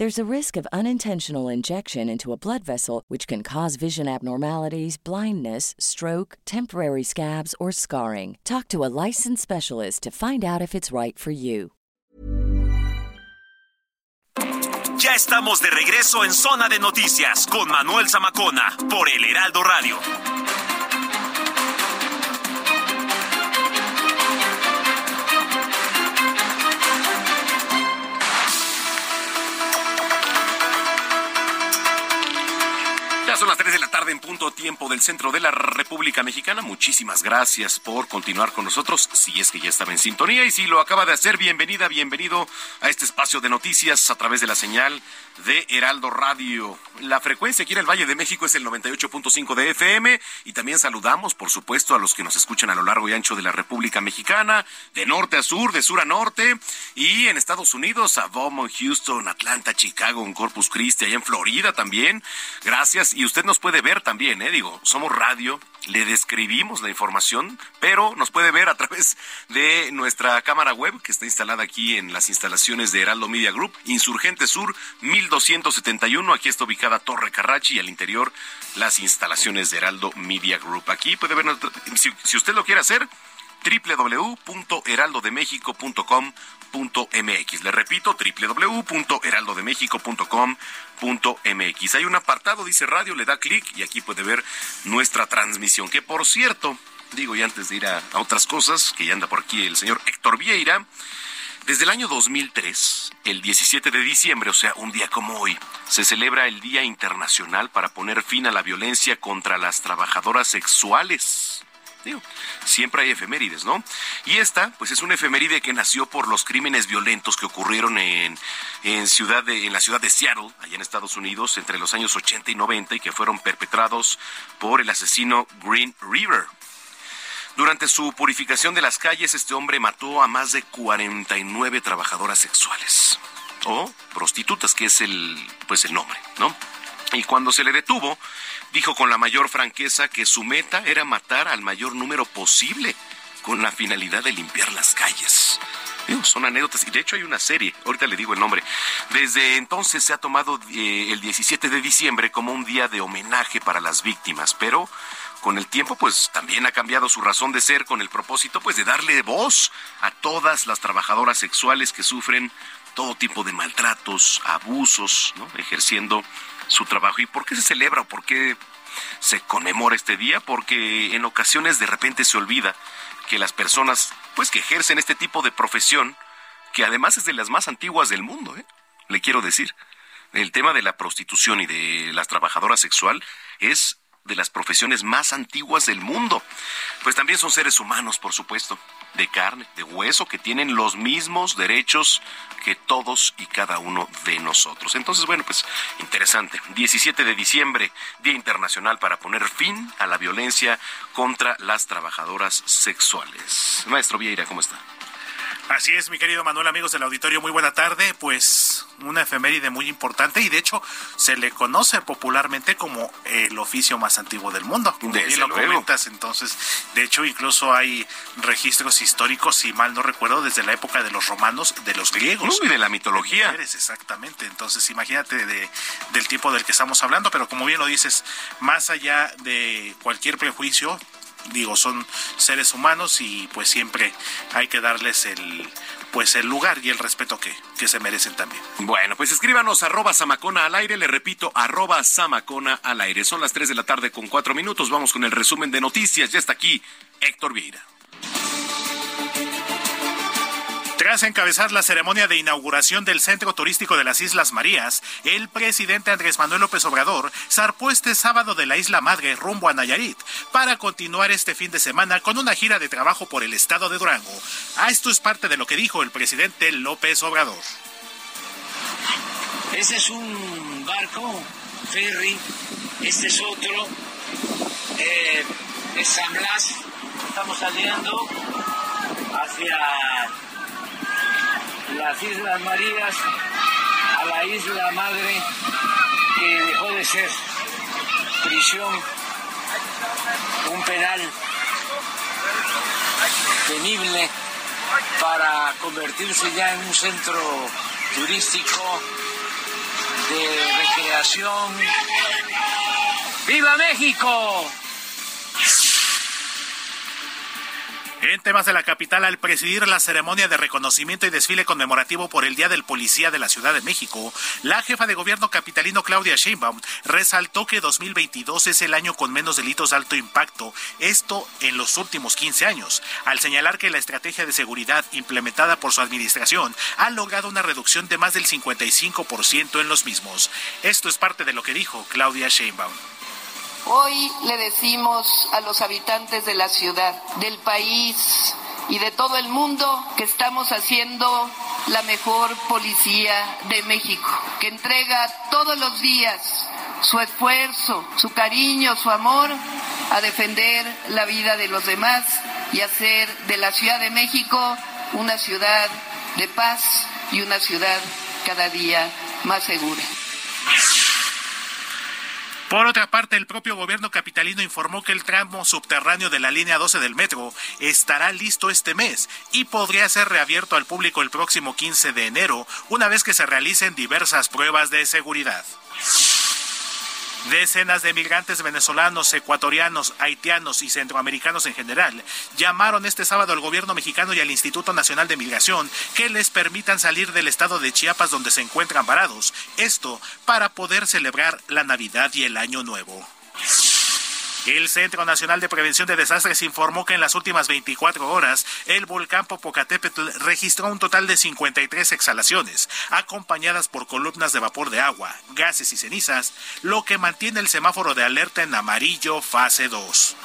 There's a risk of unintentional injection into a blood vessel, which can cause vision abnormalities, blindness, stroke, temporary scabs, or scarring. Talk to a licensed specialist to find out if it's right for you. Ya estamos de regreso en Zona de Noticias con Manuel Zamacona por el Heraldo Radio. Tarde en punto tiempo del centro de la República Mexicana. Muchísimas gracias por continuar con nosotros. Si es que ya estaba en sintonía y si lo acaba de hacer, bienvenida, bienvenido a este espacio de noticias a través de la señal de Heraldo Radio. La frecuencia aquí en el Valle de México es el 98.5 de FM y también saludamos, por supuesto, a los que nos escuchan a lo largo y ancho de la República Mexicana, de norte a sur, de sur a norte y en Estados Unidos, a Beaumont, Houston, Atlanta, Chicago, en Corpus Christi, allá en Florida también. Gracias. Y usted nos puede ver también, ¿eh? Digo, somos radio, le describimos la información, pero nos puede ver a través de nuestra cámara web que está instalada aquí en las instalaciones de Heraldo Media Group, Insurgente Sur 1271. Aquí está ubicada Torre Carrachi y al interior las instalaciones de Heraldo Media Group. Aquí puede ver, si, usted lo quiere hacer, www.heraldodemexico.com.mx. Le repito, www.heraldodemexico.com.mx. Hay un apartado, dice radio, le da clic y aquí puede ver nuestra transmisión. Que por cierto, digo, y antes de ir a otras cosas, que ya anda por aquí el señor Héctor Vieira, desde el año 2003, el 17 de diciembre, o sea, un día como hoy, se celebra el Día Internacional para poner fin a la violencia contra las trabajadoras sexuales. Digo, siempre hay efemérides, ¿no? Y esta, pues es una efeméride que nació por los crímenes violentos que ocurrieron en, en, ciudad de, en la ciudad de Seattle, allá en Estados Unidos, entre los años 80 y 90 y que fueron perpetrados por el asesino Green River. Durante su purificación de las calles, este hombre mató a más de 49 trabajadoras sexuales o prostitutas, que es el, pues el nombre, ¿no? Y cuando se le detuvo, dijo con la mayor franqueza que su meta era matar al mayor número posible con la finalidad de limpiar las calles. Digo, son anécdotas y de hecho hay una serie, ahorita le digo el nombre. Desde entonces se ha tomado eh, el 17 de diciembre como un día de homenaje para las víctimas, pero con el tiempo pues también ha cambiado su razón de ser con el propósito pues de darle voz a todas las trabajadoras sexuales que sufren todo tipo de maltratos, abusos, ¿no? ejerciendo su trabajo. ¿Y por qué se celebra o por qué se conmemora este día? Porque en ocasiones de repente se olvida que las personas pues que ejercen este tipo de profesión, que además es de las más antiguas del mundo, ¿eh? le quiero decir, el tema de la prostitución y de las trabajadoras sexual es de las profesiones más antiguas del mundo. Pues también son seres humanos, por supuesto, de carne, de hueso, que tienen los mismos derechos que todos y cada uno de nosotros. Entonces, bueno, pues interesante. 17 de diciembre, Día Internacional para poner fin a la violencia contra las trabajadoras sexuales. Maestro Vieira, ¿cómo está? Así es, mi querido Manuel, amigos del auditorio, muy buena tarde. Pues es una efeméride muy importante y de hecho se le conoce popularmente como el oficio más antiguo del mundo. Como Desde bien lo luego. comentas, entonces, de hecho incluso hay registros históricos, si mal no recuerdo, desde la época de los romanos, de los griegos. Uy, de la mitología. Mujeres, exactamente. Entonces, imagínate de, del tipo del que estamos hablando, pero como bien lo dices, más allá de cualquier prejuicio, digo, son seres humanos y pues siempre hay que darles el pues el lugar y el respeto que, que se merecen también. Bueno, pues escríbanos arroba Samacona al aire, le repito, arroba Samacona al aire. Son las 3 de la tarde con 4 minutos, vamos con el resumen de noticias. Ya está aquí Héctor Vieira. Tras encabezar la ceremonia de inauguración del Centro Turístico de las Islas Marías, el presidente Andrés Manuel López Obrador zarpó este sábado de la Isla Madre rumbo a Nayarit para continuar este fin de semana con una gira de trabajo por el estado de Durango. A esto es parte de lo que dijo el presidente López Obrador. Este es un barco, ferry, este es otro, eh, es San Blas. Estamos saliendo hacia las Islas Marías, a la isla madre que dejó de ser prisión, un penal temible para convertirse ya en un centro turístico de recreación. ¡Viva México! En temas de la capital, al presidir la ceremonia de reconocimiento y desfile conmemorativo por el Día del Policía de la Ciudad de México, la jefa de gobierno capitalino Claudia Sheinbaum resaltó que 2022 es el año con menos delitos de alto impacto, esto en los últimos 15 años, al señalar que la estrategia de seguridad implementada por su administración ha logrado una reducción de más del 55% en los mismos. Esto es parte de lo que dijo Claudia Sheinbaum. Hoy le decimos a los habitantes de la ciudad, del país y de todo el mundo que estamos haciendo la mejor policía de México, que entrega todos los días su esfuerzo, su cariño, su amor a defender la vida de los demás y hacer de la Ciudad de México una ciudad de paz y una ciudad cada día más segura. Por otra parte, el propio gobierno capitalino informó que el tramo subterráneo de la línea 12 del metro estará listo este mes y podría ser reabierto al público el próximo 15 de enero, una vez que se realicen diversas pruebas de seguridad. Decenas de migrantes venezolanos, ecuatorianos, haitianos y centroamericanos en general llamaron este sábado al gobierno mexicano y al Instituto Nacional de Migración que les permitan salir del estado de Chiapas donde se encuentran varados. Esto para poder celebrar la Navidad y el Año Nuevo. El Centro Nacional de Prevención de Desastres informó que en las últimas 24 horas el volcán Popocatépetl registró un total de 53 exhalaciones, acompañadas por columnas de vapor de agua, gases y cenizas, lo que mantiene el semáforo de alerta en amarillo fase 2.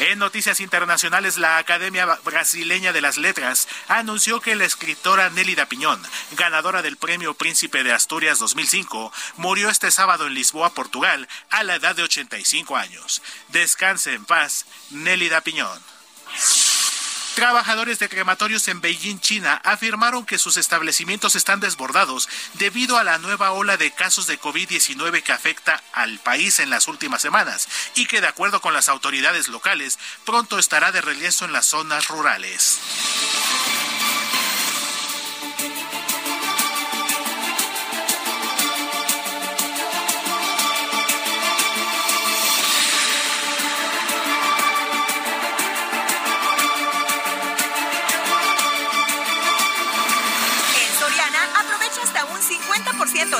En noticias internacionales, la Academia Brasileña de las Letras anunció que la escritora Nélida Piñón, ganadora del Premio Príncipe de Asturias 2005, murió este sábado en Lisboa, Portugal, a la edad de 85 años. Descanse en paz, Nélida Piñón. Trabajadores de crematorios en Beijing, China, afirmaron que sus establecimientos están desbordados debido a la nueva ola de casos de COVID-19 que afecta al país en las últimas semanas y que, de acuerdo con las autoridades locales, pronto estará de regreso en las zonas rurales.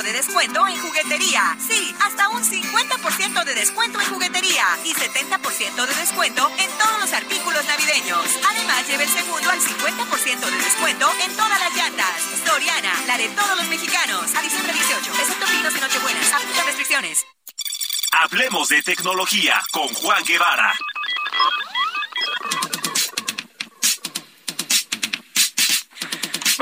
De descuento en juguetería. Sí, hasta un 50% de descuento en juguetería y 70% de descuento en todos los artículos navideños. Además, lleve el segundo al 50% de descuento en todas las llantas. Soriana, la de todos los mexicanos. A diciembre 18, excepto pinos y nochebuenas. Aplica restricciones. Hablemos de tecnología con Juan Guevara.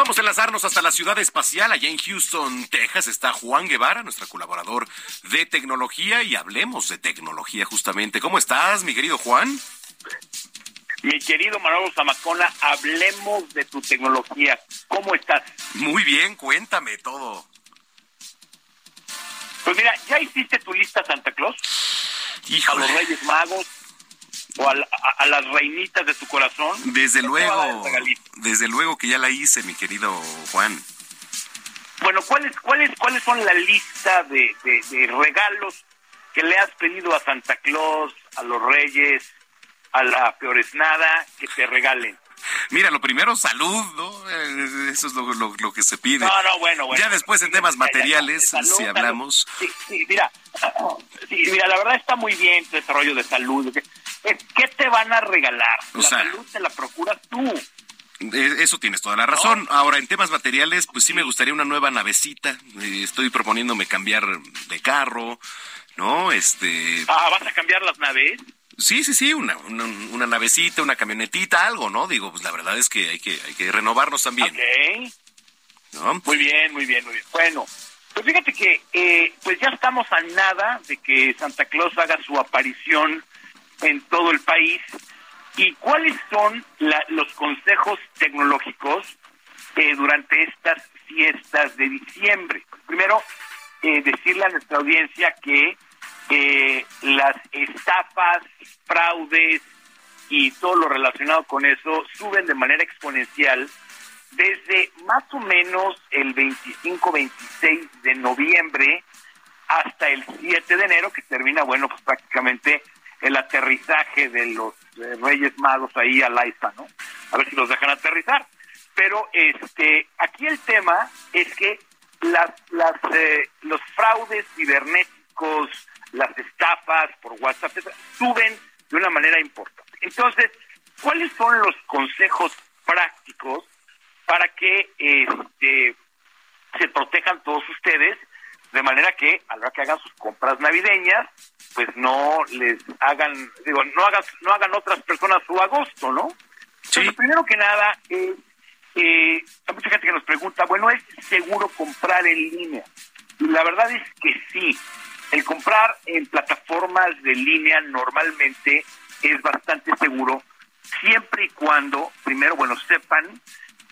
Vamos a enlazarnos hasta la ciudad espacial. Allá en Houston, Texas, está Juan Guevara, nuestro colaborador de tecnología, y hablemos de tecnología justamente. ¿Cómo estás, mi querido Juan? Mi querido Manolo Zamacona, hablemos de tu tecnología. ¿Cómo estás? Muy bien, cuéntame todo. Pues mira, ¿ya hiciste tu lista Santa Claus? A los Reyes Magos o a, la- a- a las reinitas de tu corazón. Desde ¿Qué te va a dar el luego, desde luego que ya la hice, mi querido Juan. Bueno, ¿cuáles cuáles cuáles son la lista de, de- de regalos que le has pedido a Santa Claus, a los Reyes, a la Peoresnada que te regalen? Mira, lo primero, salud, ¿no? Eh, Eso es lo, lo- lo que se pide. No, no, bueno, bueno. Ya después en temas Ya, ya, ya. materiales, Salud, si hablamos. Sí, sí, mira, sí, mira, la verdad está muy bien tu desarrollo de salud. Eh, ¿Qué te van a regalar? O la sea- salud te la procuras tú. Eh, Eso tienes toda la razón. Ahora, en temas materiales, pues sí me gustaría una nueva navecita. Estoy proponiéndome cambiar de carro, ¿no? Este... Ah, ¿vas a cambiar las naves? Sí, sí, sí, una, una, una navecita, una camionetita, algo, ¿no? Digo, pues la verdad es que hay que, hay que renovarnos también. Ok. ¿no? Muy bien, muy bien, muy bien. Bueno, pues fíjate que eh, pues ya estamos a nada de que Santa Claus haga su aparición en todo el país. ¿Y cuáles son la- los consejos tecnológicos eh, durante estas fiestas de diciembre? Primero, eh, decirle a nuestra audiencia que eh, las estafas, fraudes y todo lo relacionado con eso suben de manera exponencial desde más o menos el 25-26 de noviembre hasta el 7 de enero, que termina, bueno, pues prácticamente el aterrizaje de los Reyes Magos ahí al AIFA, ¿no? A ver si los dejan aterrizar. Pero este, aquí el tema es que las, las, eh, los fraudes cibernéticos, las estafas por WhatsApp, suben de una manera importante. Entonces, ¿cuáles son los consejos prácticos para que este, se protejan todos ustedes de manera que a la hora que hagan sus compras navideñas, pues no les hagan, digo, no hagan, no hagan otras personas su agosto, ¿no? Entonces, primero que nada, eh, eh, hay mucha gente que nos pregunta, bueno, ¿es seguro comprar en línea? Y la verdad es que sí. El comprar en plataformas de línea normalmente es bastante seguro, siempre y cuando, primero, bueno, sepan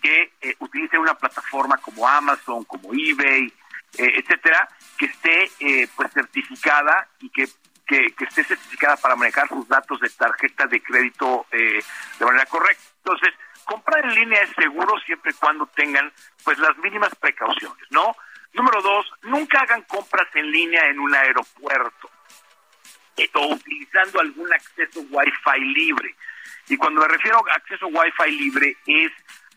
que eh, utilicen una plataforma como Amazon, como eBay, eh, etcétera, que esté eh, pues certificada y que, que, que esté certificada para manejar sus datos de tarjeta de crédito eh, de manera correcta. Entonces, comprar en línea es seguro siempre y cuando tengan pues las mínimas precauciones, ¿no? Número dos, nunca hagan compras en línea en un aeropuerto o utilizando algún acceso Wi-Fi libre. Y cuando me refiero a acceso Wi-Fi libre es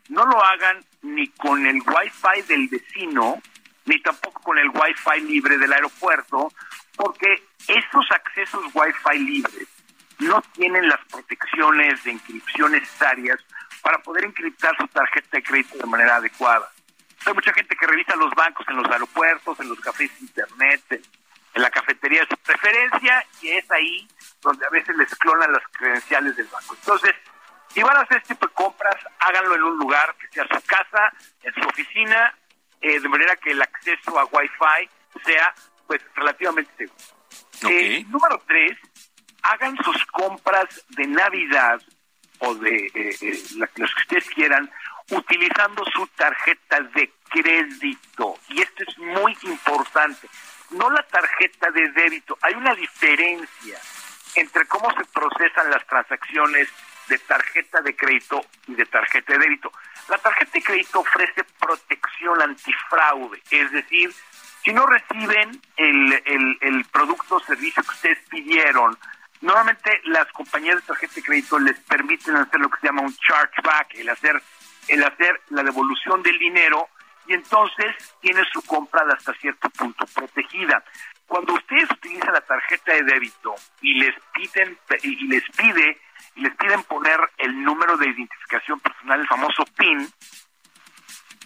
no lo hagan ni con el Wi-Fi del vecino, ni tampoco con el Wi-Fi libre del aeropuerto, porque esos accesos Wi-Fi libres no tienen las protecciones de encripción necesarias para poder encriptar su tarjeta de crédito de manera adecuada. Hay mucha gente que revisa los bancos en los aeropuertos, en los cafés de internet, en, la cafetería de su preferencia, y es ahí donde a veces les clonan las credenciales del banco. Entonces, si van a hacer este tipo de compras, háganlo en un lugar que sea su casa, en su oficina, eh, de manera que el acceso a Wi-Fi sea pues relativamente seguro. Eh, número tres, hagan sus compras de Navidad o de eh, eh, la- los que ustedes quieran utilizando su tarjeta de crédito. Y esto es muy importante. No la tarjeta de débito. Hay una diferencia entre cómo se procesan las transacciones de tarjeta de crédito y de tarjeta de débito. La tarjeta de crédito ofrece protección antifraude, es decir, si no reciben el, el, producto o servicio que ustedes pidieron, normalmente las compañías de tarjeta de crédito les permiten hacer lo que se llama un chargeback, el hacer, el hacer la devolución del dinero y entonces tiene su compra de hasta cierto punto protegida. Cuando ustedes utilizan la tarjeta de débito y les piden y les pide y les piden poner el número de identificación personal, el famoso PIN,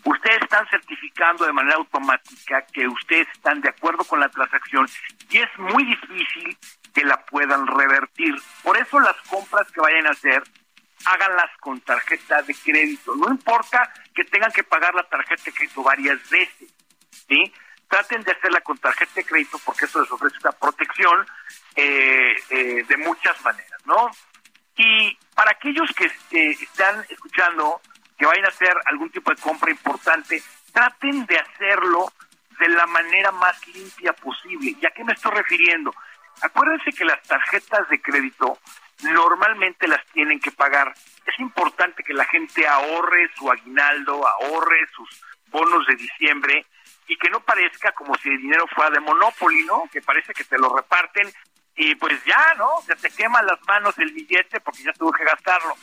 ustedes están certificando de manera automática que ustedes están de acuerdo con la transacción y es muy difícil que la puedan revertir. Por eso las compras que vayan a hacer, háganlas con tarjeta de crédito. No importa que tengan que pagar la tarjeta de crédito varias veces, ¿sí? Traten de hacerla con tarjeta de crédito porque eso les ofrece una protección eh, eh, de muchas maneras, ¿no? Y para aquellos que eh, están escuchando, que vayan a hacer algún tipo de compra importante, traten de hacerlo de la manera más limpia posible. ¿Y a qué me estoy refiriendo? Acuérdense que las tarjetas de crédito normalmente las tienen que pagar. Es importante que la gente ahorre su aguinaldo, ahorre sus bonos de diciembre y que no parezca como si el dinero fuera de Monopoly, ¿no? Que parece que te lo reparten y pues ya, ¿no? Se te queman las manos el billete porque ya tuvo que gastarlo.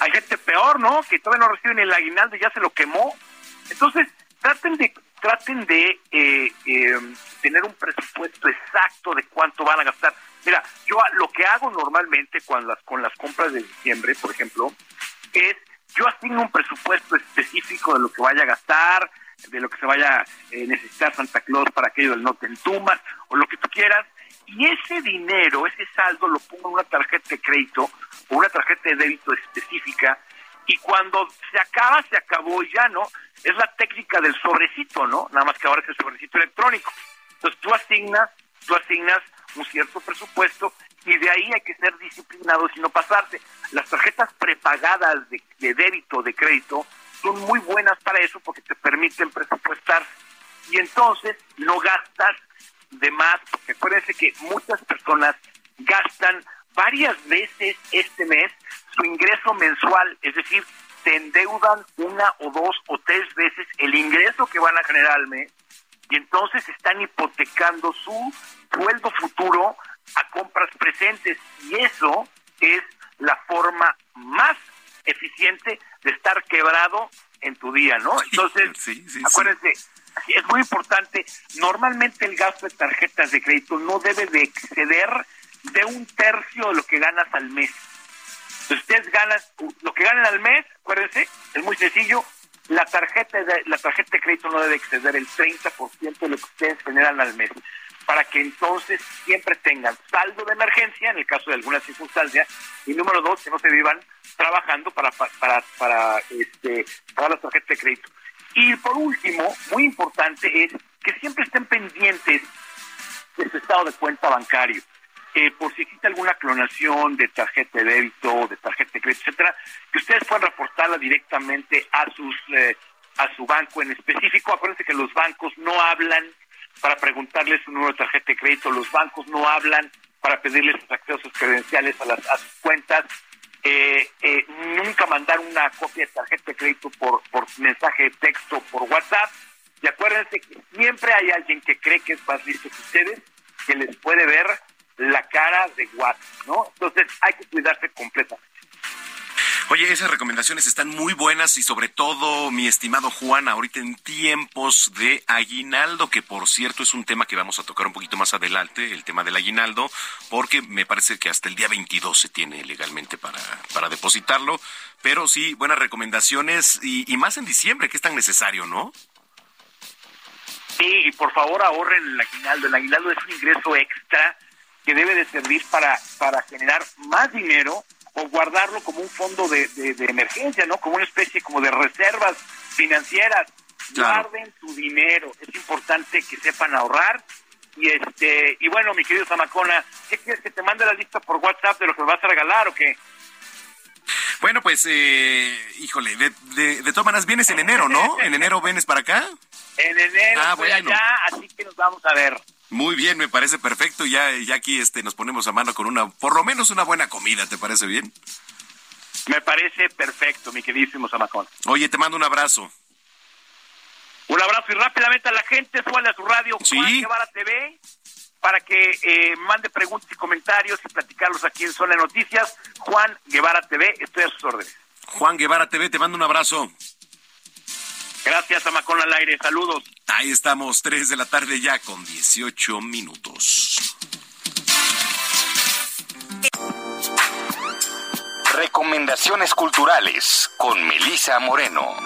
Hay gente peor, ¿no? Que todavía no reciben el aguinaldo y ya se lo quemó. Entonces, traten de traten de eh, eh, tener un presupuesto exacto de cuánto van a gastar. Mira, yo lo que hago normalmente con las, con las compras de diciembre, por ejemplo, es yo asigno un presupuesto específico de lo que vaya a gastar, de lo que se vaya a eh, necesitar Santa Claus para aquello del no te entumas, o lo que tú quieras, y ese dinero, ese saldo lo pongo en una tarjeta de crédito o una tarjeta de débito específica y cuando se acaba, se acabó y ya, ¿no? Es la técnica del sobrecito, ¿no? Nada más que ahora es el sobrecito electrónico. Entonces tú asignas, tú asignas un cierto presupuesto y de ahí hay que ser disciplinados y no pasarse. Las tarjetas prepagadas de, de débito, de crédito, son muy buenas para eso porque te permiten presupuestar y entonces no gastas de más, porque acuérdense que muchas personas gastan varias veces este mes su ingreso mensual, es decir, se endeudan una o dos o tres veces el ingreso que van a generar al mes y entonces están hipotecando su sueldo futuro a compras presentes y eso es la forma más eficiente de estar quebrado en tu día, ¿no? Entonces, acuérdense, es muy importante, normalmente el gasto de tarjetas de crédito no debe de exceder de un tercio de lo que ganas al mes. Si ustedes ganan, lo que ganan al mes, acuérdense, es muy sencillo, la tarjeta de, la tarjeta de crédito no debe exceder el 30% de lo que ustedes generan al mes, para que entonces siempre tengan saldo de emergencia en el caso de alguna circunstancia, y número dos, que no se vivan trabajando para, para, para este, pagar la tarjeta de crédito. Y por último, muy importante es que siempre estén pendientes de su estado de cuenta bancario. Eh, por si existe alguna clonación de tarjeta de débito, de tarjeta de crédito, etcétera, que ustedes puedan reportarla directamente a sus eh, a su banco en específico. Acuérdense que los bancos no hablan para preguntarles su número de tarjeta de crédito, los bancos no hablan para pedirles sus accesos credenciales a, las, sus cuentas. Eh, eh, nunca mandar una copia de tarjeta de crédito por, por mensaje de texto por WhatsApp. Y acuérdense que siempre hay alguien que cree que es más listo que ustedes, que les puede ver la cara de WhatsApp, ¿no? Entonces hay que cuidarse completamente. Oye, esas recomendaciones están muy buenas y sobre todo, mi estimado Juan, ahorita en tiempos de aguinaldo, que por cierto es un tema que vamos a tocar un poquito más adelante, el tema del aguinaldo, porque me parece que hasta el día 22 se tiene legalmente para, para depositarlo, pero sí, buenas recomendaciones y, y más en diciembre, que es tan necesario, ¿no? Sí, y por favor ahorren el aguinaldo. El aguinaldo es un ingreso extra que debe de servir para, para generar más dinero o guardarlo como un fondo de, de, de emergencia, ¿no? Como una especie como de reservas financieras. Claro. Guarden su dinero. Es importante que sepan ahorrar. Y este y bueno, mi querido Zamacona, ¿qué quieres que te mande la lista por WhatsApp de lo que vas a regalar o qué? Bueno, pues, eh, híjole, de, de, de todas maneras vienes en enero, ¿no? ¿En enero vienes para acá? En enero Ah, bueno. allá, así que nos vamos a ver. Muy bien, me parece perfecto. Ya, ya aquí este, nos ponemos a mano con una, por lo menos una buena comida, ¿te parece bien? Me parece perfecto, mi queridísimo Zamacona. Oye, te mando un abrazo. Un abrazo y rápidamente a la gente, suele a su radio Sí. Juan Guevara TV para que eh, mande preguntas y comentarios y platicarlos aquí en Zona Noticias. Juan Guevara TV, estoy a sus órdenes. Juan Guevara TV, te mando un abrazo. Gracias, Zamacón al aire. Saludos. Ahí estamos, 3 de la tarde ya con 18 minutos. Recomendaciones culturales con Melisa Moreno.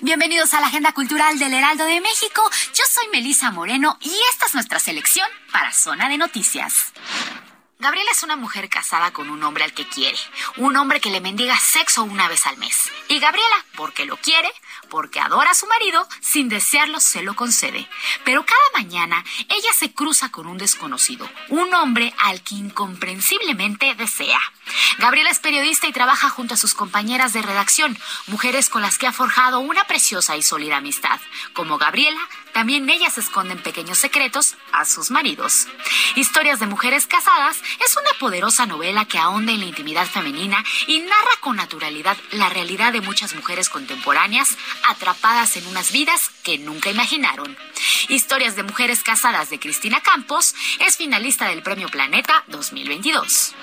Bienvenidos a la Agenda Cultural del Heraldo de México. Yo soy Melisa Moreno y esta es nuestra selección para Zona de Noticias. Gabriela es una mujer casada con un hombre al que quiere, un hombre que le mendiga sexo una vez al mes. Y Gabriela, porque lo quiere, porque adora a su marido, sin desearlo se lo concede. Pero cada mañana ella se cruza con un desconocido, un hombre al que incomprensiblemente desea. Gabriela es periodista y trabaja junto a sus compañeras de redacción, mujeres con las que ha forjado una preciosa y sólida amistad. Como Gabriela, también ellas esconden pequeños secretos a sus maridos. Historias de mujeres casadas es una poderosa novela que ahonda en la intimidad femenina y narra con naturalidad la realidad de muchas mujeres contemporáneas atrapadas en unas vidas que nunca imaginaron. Historias de mujeres casadas de Cristina Campos es finalista del Premio Planeta 2022.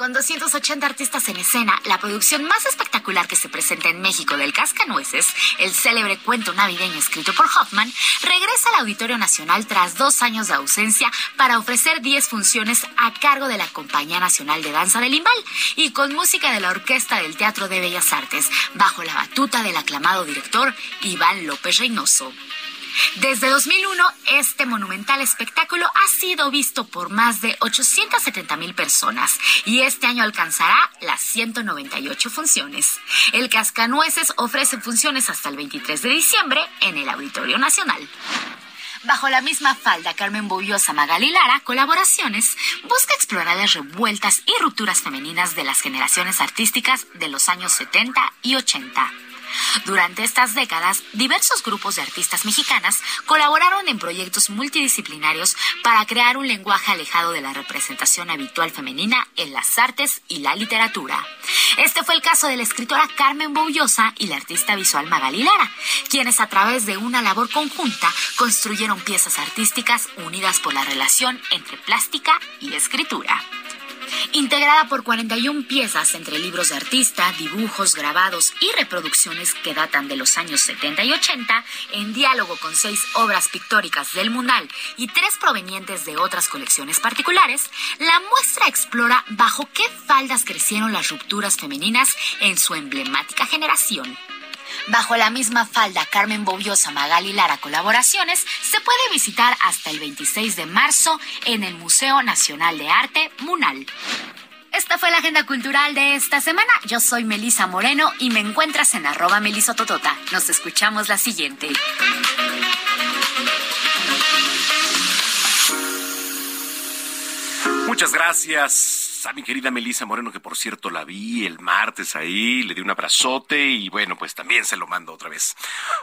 Con 280 artistas en escena, la producción más espectacular que se presenta en México del Cascanueces, el célebre cuento navideño escrito por Hoffman, regresa al Auditorio Nacional tras dos años de ausencia para ofrecer 10 funciones a cargo de la Compañía Nacional de Danza del Limbal y con música de la Orquesta del Teatro de Bellas Artes, bajo la batuta del aclamado director Iván López Reynoso. Desde 2001, este monumental espectáculo ha sido visto por más de 870 mil personas y este año alcanzará las 198 funciones. El Cascanueces ofrece funciones hasta el 23 de diciembre en el Auditorio Nacional. Bajo la misma falda, Carmen Bobiosa Magali Lara, Colaboraciones, busca explorar las revueltas y rupturas femeninas de las generaciones artísticas de los años 70 y 80. Durante estas décadas, diversos grupos de artistas mexicanas colaboraron en proyectos multidisciplinarios para crear un lenguaje alejado de la representación habitual femenina en las artes y la literatura. Este fue el caso de la escritora Carmen Boullosa y la artista visual Magali Lara, quienes a través de una labor conjunta construyeron piezas artísticas unidas por la relación entre plástica y escritura integrada por 41 piezas entre libros de artista, dibujos, grabados y reproducciones que datan de los años 70 y 80, en diálogo con seis obras pictóricas del Munal y tres provenientes de otras colecciones particulares, la muestra explora bajo qué faldas crecieron las rupturas femeninas en su emblemática generación. Bajo la misma falda Carmen Bobiosa Magali Lara Colaboraciones se puede visitar hasta el 26 de marzo en el Museo Nacional de Arte Munal. Esta fue la agenda cultural de esta semana. Yo soy Melisa Moreno y me encuentras en arroba melisototota. Nos escuchamos la siguiente. Muchas gracias a mi querida Melisa Moreno, que por cierto la vi el martes ahí, le di un abrazote y bueno, pues también se lo mando otra vez.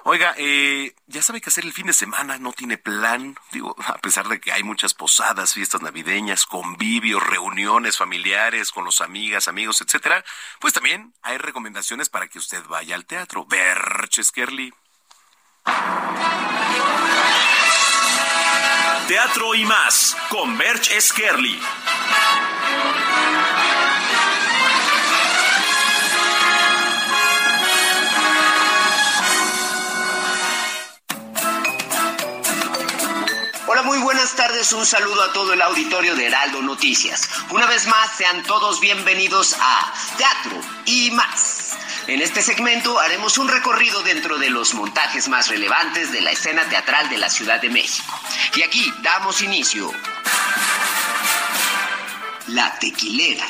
Oiga, eh, ya sabe que hacer el fin de semana, no tiene plan, digo, a pesar de que hay muchas posadas, fiestas navideñas, convivios, reuniones familiares con los amigas, amigos, etcétera, pues también hay recomendaciones para que usted vaya al teatro. Berches Kerly. Teatro y más con Berch Skerli. Hola, muy buenas tardes. Un saludo a todo el auditorio de Heraldo Noticias. Una vez más, sean todos bienvenidos a Teatro y más. En este segmento haremos un recorrido dentro de los montajes más relevantes de la escena teatral de la Ciudad de México. Y aquí damos inicio. La Tequilera,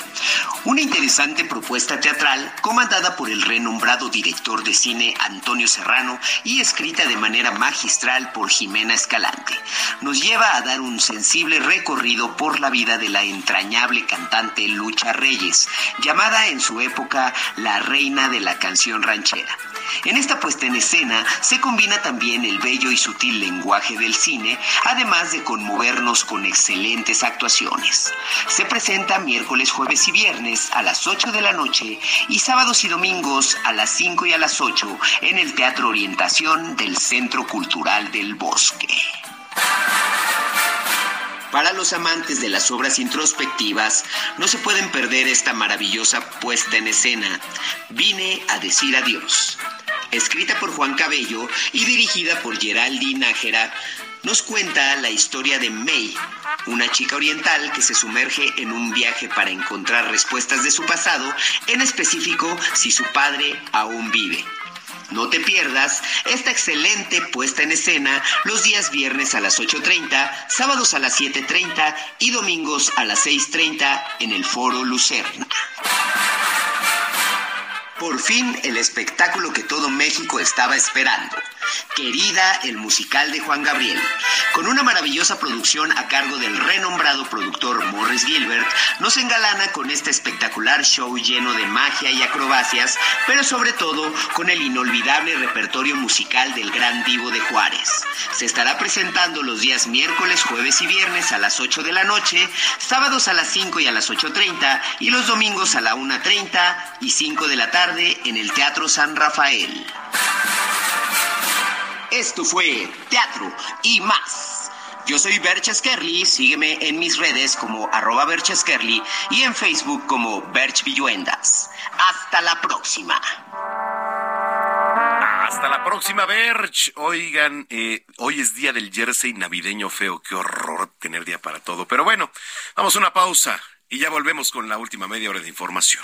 una interesante propuesta teatral comandada por el renombrado director de cine Antonio Serrano y escrita de manera magistral por Jimena Escalante. Nos lleva a dar un sensible recorrido por la vida de la entrañable cantante Lucha Reyes, llamada en su época la reina de la canción ranchera. En esta puesta en escena se combina también el bello y sutil lenguaje del cine, además de conmovernos con excelentes actuaciones. Se presenta miércoles, jueves y viernes a las 8 de la noche y sábados y domingos a las 5 y a las 8 en el Teatro Orientación del Centro Cultural del Bosque. Para los amantes de las obras introspectivas, no se pueden perder esta maravillosa puesta en escena. Vine a decir adiós. Escrita por Juan Cabello y dirigida por Geraldine Nájera, nos cuenta la historia de May, una chica oriental que se sumerge en un viaje para encontrar respuestas de su pasado, en específico si su padre aún vive. No te pierdas esta excelente puesta en escena los días viernes a las 8.30, sábados a las 7.30 y domingos a las 6.30 en el Foro Lucerna. Por fin el espectáculo que todo México estaba esperando. Querida, el musical de Juan Gabriel. Con una maravillosa producción a cargo del renombrado productor Morris Gilbert, nos engalana con este espectacular show lleno de magia y acrobacias, pero sobre todo con el inolvidable repertorio musical del gran divo de Juárez. Se estará presentando los días miércoles, jueves y viernes a las 8 de la noche, sábados a las 5 y a las 8.30 y los domingos a la 1.30 y 5 de la tarde en el Teatro San Rafael. Esto fue Teatro y más. Yo soy Berches Kerly, sígueme en mis redes como arroba Berches y en Facebook como Berch Villuendas. Hasta la próxima. Hasta la próxima, Berch. Oigan, eh, hoy es día del jersey navideño feo. Qué horror tener día para todo. Pero bueno, vamos a una pausa y ya volvemos con la última media hora de información.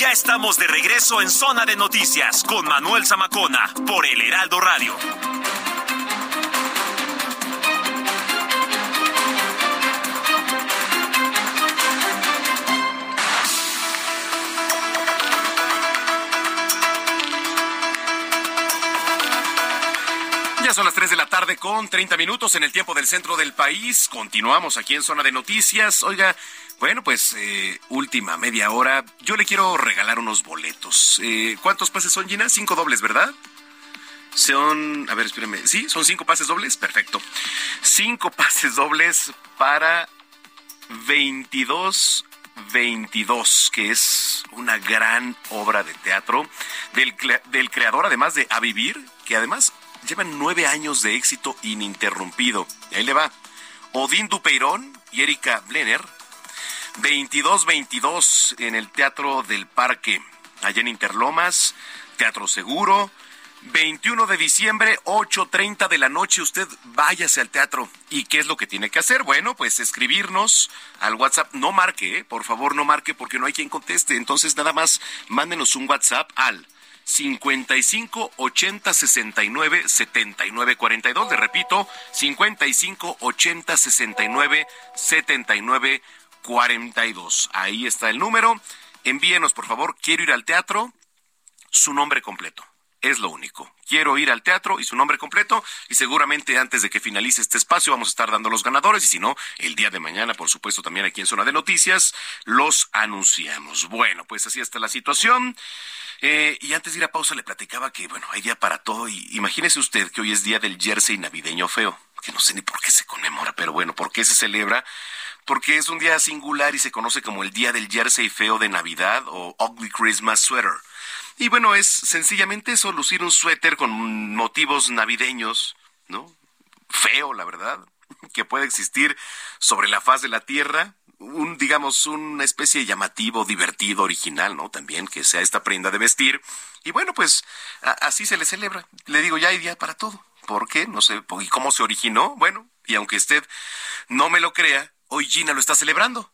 Ya estamos de regreso en Zona de Noticias con Manuel Zamacona por el Heraldo Radio. Ya son las 3 de la tarde con 30 minutos en el tiempo del centro del país. Continuamos aquí en Zona de Noticias. Oiga, bueno, pues eh, última media hora. Yo le quiero regalar unos boletos. Eh, ¿Cuántos pases son, Gina? Cinco dobles, ¿verdad? Son, a ver, espérenme. Sí, son cinco pases dobles. Perfecto. Cinco pases dobles para 22 22, que es una gran obra de teatro del, del creador, además de A Vivir, que además llevan nueve años de éxito ininterrumpido. Y ahí le va. Odín Dupeirón y Erika Blenner 22-22 en el Teatro del Parque, allá en Interlomas, Teatro Seguro. 21 de diciembre, 8.30 de la noche, usted váyase al teatro. ¿Y qué es lo que tiene que hacer? Bueno, pues escribirnos al WhatsApp. No marque, ¿eh? por favor, no marque porque no hay quien conteste. Entonces, nada más, mándenos un WhatsApp al 55 80 69 79 42. Le repito, 55 80 69 79 42. Ahí está el número. Envíenos, por favor, quiero ir al teatro, su nombre completo. Es lo único. Quiero ir al teatro y su nombre completo y seguramente antes de que finalice este espacio vamos a estar dando los ganadores y si no, el día de mañana, por supuesto, también aquí en Zona de Noticias, los anunciamos. Bueno, pues así está la situación. Eh, y antes de ir a pausa le platicaba que, bueno, hay día para todo y imagínese usted que hoy es día del jersey navideño feo, que no sé ni por qué se conmemora, pero bueno, ¿por qué se celebra? Porque es un día singular y se conoce como el día del jersey feo de Navidad o Ugly Christmas Sweater. Y bueno, es sencillamente eso, lucir un suéter con motivos navideños, ¿no? Feo, la verdad, que puede existir sobre la faz de la tierra, un, digamos, una especie de llamativo, divertido, original, ¿no? También que sea esta prenda de vestir. Y bueno, pues así se le celebra. Le digo, ya hay día para todo. ¿Por qué? No sé. ¿Y cómo se originó? Bueno, y aunque usted no me lo crea, hoy Gina lo está celebrando.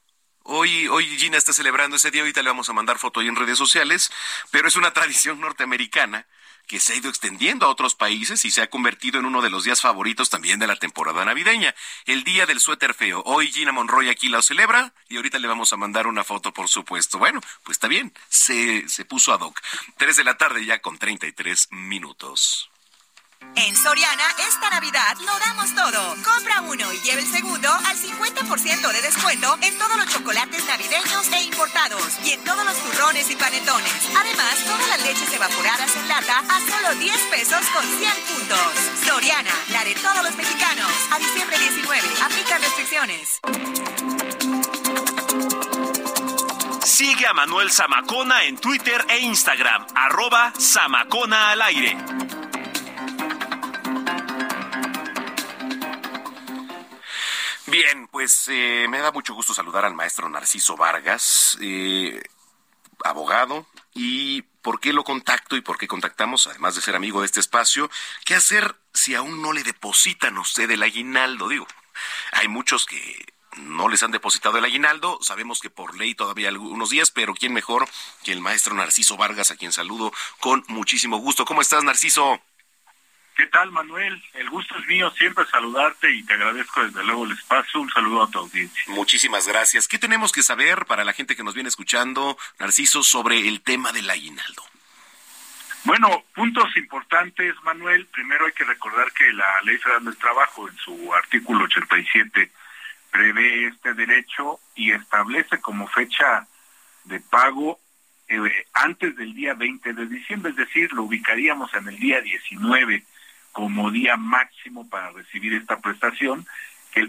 Hoy, hoy Gina está celebrando ese día, ahorita le vamos a mandar foto ahí en redes sociales, pero es una tradición norteamericana que se ha ido extendiendo a otros países y se ha convertido en uno de los días favoritos también de la temporada navideña, el Día del Suéter Feo. Hoy Gina Monroy aquí lo celebra y ahorita le vamos a mandar una foto, por supuesto. Bueno, pues está bien, se, se puso ad hoc. Tres de la tarde ya con 33 minutos. En Soriana, esta Navidad lo damos todo. Compra uno y lleve el segundo al 50% de descuento en todos los chocolates navideños e importados y en todos los turrones y panetones. Además, todas las leches evaporadas en lata a solo 10 pesos con 100 puntos. Soriana, la de todos los mexicanos. A diciembre 19, aplican restricciones. Sigue a Manuel Zamacona en Twitter e Instagram, arroba Zamacona al aire. Bien, pues eh, me da mucho gusto saludar al maestro Narciso Vargas, eh, abogado, y por qué lo contacto y por qué contactamos, además de ser amigo de este espacio, qué hacer si aún no le depositan a usted el aguinaldo. Digo, hay muchos que no les han depositado el aguinaldo. Sabemos que por ley todavía algunos días, pero quién mejor que el maestro Narciso Vargas, a quien saludo con muchísimo gusto. ¿Cómo estás, Narciso? ¿Qué tal, Manuel? El gusto es mío siempre saludarte y te agradezco desde luego el espacio. Un saludo a tu audiencia. Muchísimas gracias. ¿Qué tenemos que saber para la gente que nos viene escuchando, Narciso, sobre el tema del aguinaldo? Bueno, puntos importantes, Manuel. Primero hay que recordar que la Ley Federal del Trabajo, en su artículo 87, prevé este derecho y establece como fecha de pago eh, antes del día 20 de diciembre, es decir, lo ubicaríamos en el día 19 como día máximo para recibir esta prestación,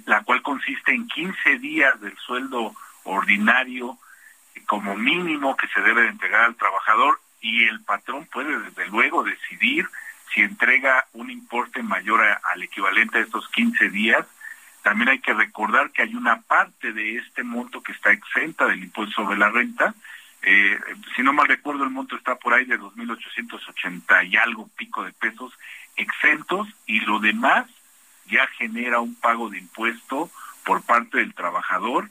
la cual consiste en 15 días del sueldo ordinario como mínimo que se debe de entregar al trabajador y el patrón puede desde luego decidir si entrega un importe mayor al equivalente a estos 15 días. También hay que recordar que hay una parte de este monto que está exenta del impuesto sobre la renta. Eh, si no mal recuerdo, el monto está por ahí de 2.880 y algo pico de pesos exentos y lo demás ya genera un pago de impuesto por parte del trabajador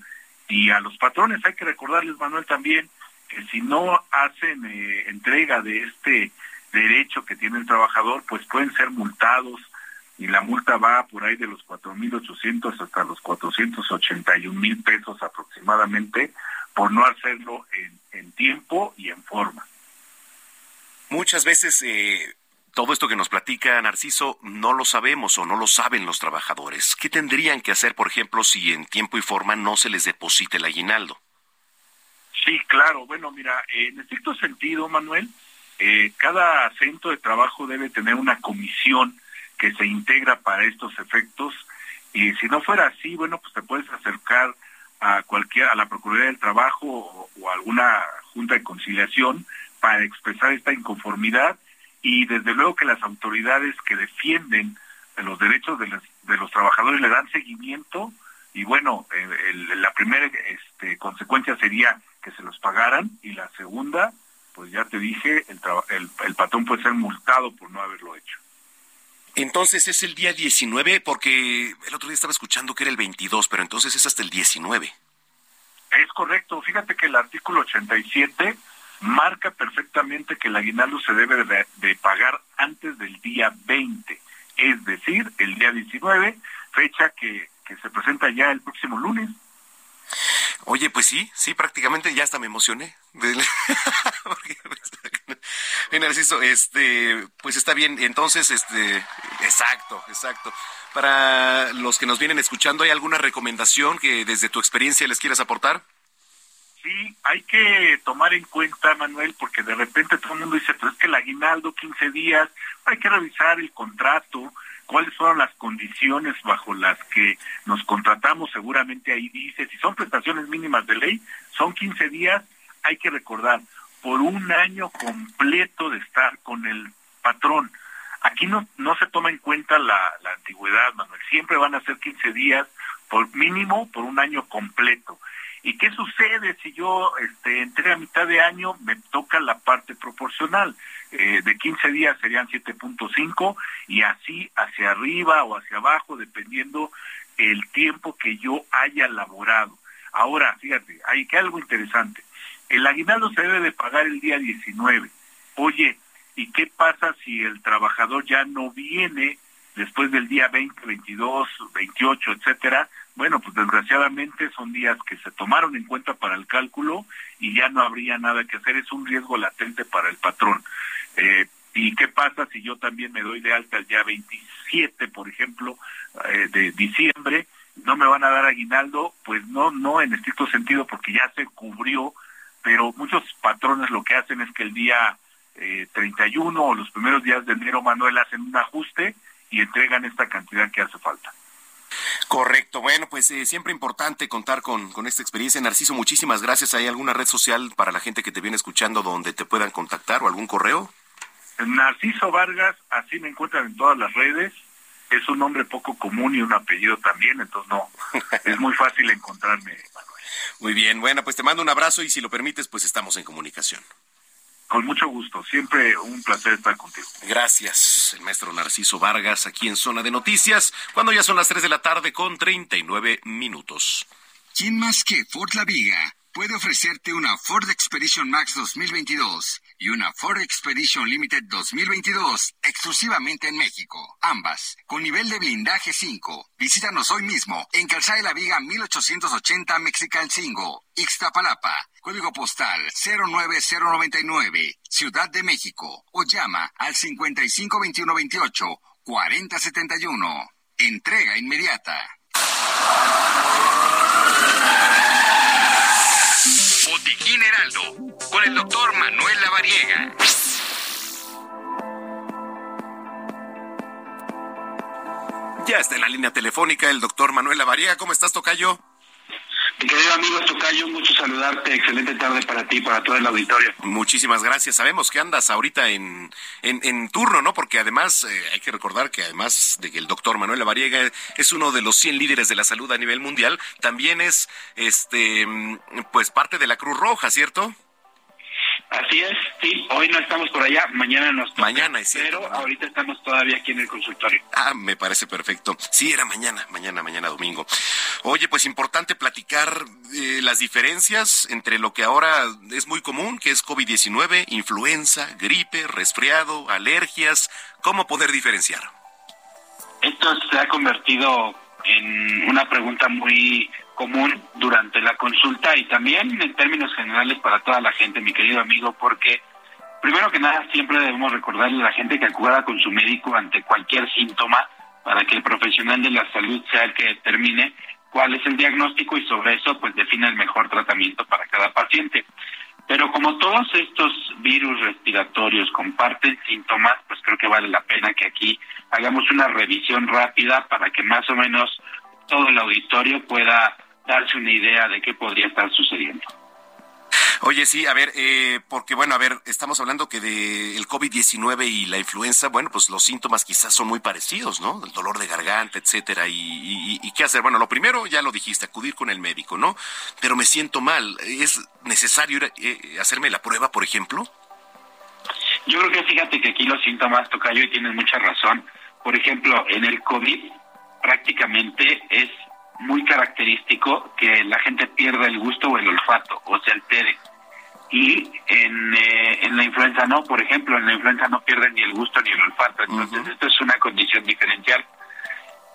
y a los patrones hay que recordarles, Manuel, también que si no hacen eh, entrega de este derecho que tiene el trabajador, pues pueden ser multados y la multa va por ahí de los 4.800 hasta los 481 mil pesos aproximadamente por no hacerlo en, en tiempo y en forma. Muchas veces eh, todo esto que nos platica Narciso no lo sabemos o no lo saben los trabajadores. ¿Qué tendrían que hacer, por ejemplo, si en tiempo y forma no se les deposita el aguinaldo? Sí, claro. Bueno, mira, en estricto sentido, Manuel, eh, cada centro de trabajo debe tener una comisión que se integra para estos efectos y si no fuera así, bueno, pues te puedes acercar a cualquier a la Procuraduría del Trabajo o, o a alguna junta de conciliación para expresar esta inconformidad y desde luego que las autoridades que defienden los derechos de los, de los trabajadores le dan seguimiento y bueno, el, la primera este, consecuencia sería que se los pagaran y la segunda, pues ya te dije, el, el, el patrón puede ser multado por no haberlo hecho. Entonces es el día 19, porque el otro día estaba escuchando que era el 22, pero entonces es hasta el 19. Es correcto, fíjate que el artículo 87 marca perfectamente que el aguinaldo se debe de, pagar antes del día 20, es decir, el día 19, fecha que, que se presenta ya el próximo lunes. Oye, pues sí, sí, prácticamente ya hasta me emocioné. Narciso, este, pues está bien. Entonces, este, exacto, exacto. Para los que nos vienen escuchando, ¿hay alguna recomendación que desde tu experiencia les quieras aportar? Sí, hay que tomar en cuenta, Manuel, porque de repente todo el mundo dice, pero es que el aguinaldo, 15 días, hay que revisar el contrato, cuáles fueron las condiciones bajo las que nos contratamos, seguramente ahí dice, si son prestaciones mínimas de ley, son 15 días, hay que recordar, por un año completo de estar con el patrón. Aquí no, no se toma en cuenta la, la antigüedad, Manuel, siempre van a ser 15 días, por mínimo, por un año completo. ¿Y qué sucede si yo este, a mitad de año? Me toca la parte proporcional. Eh, de 15 días serían 7.5 y así hacia arriba o hacia abajo, dependiendo el tiempo que yo haya laborado. Ahora, fíjate, hay que algo interesante. El aguinaldo se debe de pagar el día 19. Oye, ¿y qué pasa si el trabajador ya no viene después del día 20, 22, 28, etcétera? Bueno, pues desgraciadamente son días que se tomaron en cuenta para el cálculo y ya no habría nada que hacer. Es un riesgo latente para el patrón. Eh, ¿Y qué pasa si yo también me doy de alta el día 27, por ejemplo, eh, de diciembre? ¿No me van a dar aguinaldo? Pues no, no en estricto sentido porque ya se cubrió, pero muchos patrones lo que hacen es que el día eh, 31 o los primeros días de enero, Manuel, hacen un ajuste y entregan esta cantidad que hace falta. Correcto. Bueno, pues eh, siempre importante contar con, con esta experiencia. Narciso, muchísimas gracias. ¿Hay alguna red social para la gente que te viene escuchando donde te puedan contactar o algún correo? Narciso Vargas, así me encuentran en todas las redes. Es un nombre poco común y un apellido también, entonces no, es muy fácil encontrarme. Muy bien, bueno, pues te mando un abrazo y si lo permites, pues estamos en comunicación. Con mucho gusto, siempre un placer estar contigo. Gracias, el maestro Narciso Vargas, aquí en Zona de Noticias, cuando ya son las 3 de la tarde con 39 minutos. ¿Quién más que Ford La Viga puede ofrecerte una Ford Expedition Max 2022 y una Ford Expedition Limited 2022 exclusivamente en México, ambas con nivel de blindaje 5. Visítanos hoy mismo en Calzada de la Viga 1880 Mexican 5, Ixtapalapa, código postal 09099, Ciudad de México, o llama al 552128 4071. Entrega inmediata. Botiquín Heraldo, con el doctor Manuel Lavariega. Ya está en la línea telefónica el doctor Manuel Lavariega. ¿Cómo estás, Tocayo? Mi querido amigo Tocayo, mucho saludarte. Excelente tarde para ti, para todo el auditorio. Muchísimas gracias. Sabemos que andas ahorita en, en, en turno, ¿no? Porque además eh, hay que recordar que además de que el doctor Manuel Lavariega es uno de los 100 líderes de la salud a nivel mundial, también es este mm, pues parte de la Cruz Roja, ¿cierto? Así es, sí, hoy no estamos por allá, mañana nos toca, Mañana es cierto, Pero ahorita estamos todavía aquí en el consultorio. Ah, me parece perfecto. Sí, era mañana, mañana, mañana domingo. Oye, pues importante platicar eh, las diferencias entre lo que ahora es muy común, que es COVID-19, influenza, gripe, resfriado, alergias. ¿Cómo poder diferenciar? Esto se ha convertido en una pregunta muy común durante la consulta y también en términos generales para toda la gente, mi querido amigo, porque primero que nada siempre debemos recordarle a la gente que acuda con su médico ante cualquier síntoma para que el profesional de la salud sea el que determine cuál es el diagnóstico y sobre eso pues define el mejor tratamiento para cada paciente. Pero como todos estos virus respiratorios comparten síntomas, pues creo que vale la pena que aquí hagamos una revisión rápida para que más o menos todo el auditorio pueda darse una idea de qué podría estar sucediendo. Oye, sí, a ver, eh, porque bueno, a ver, estamos hablando que de el COVID-19 y la influenza, bueno, pues los síntomas quizás son muy parecidos, ¿no? El dolor de garganta, etcétera. Y, y- y qué hacer? Bueno, lo primero, ya lo dijiste, acudir con el médico, ¿no? Pero me siento mal. ¿Es necesario ir a- eh, hacerme la prueba, por ejemplo? Yo creo que fíjate que aquí los síntomas, Tocayo, y tienes mucha razón. Por ejemplo, en el COVID prácticamente es muy característico que la gente pierda el gusto o el olfato o se altere. Y en, eh, en la influenza no, por ejemplo, en la influenza no pierden ni el gusto ni el olfato. Entonces, esto es una condición diferencial.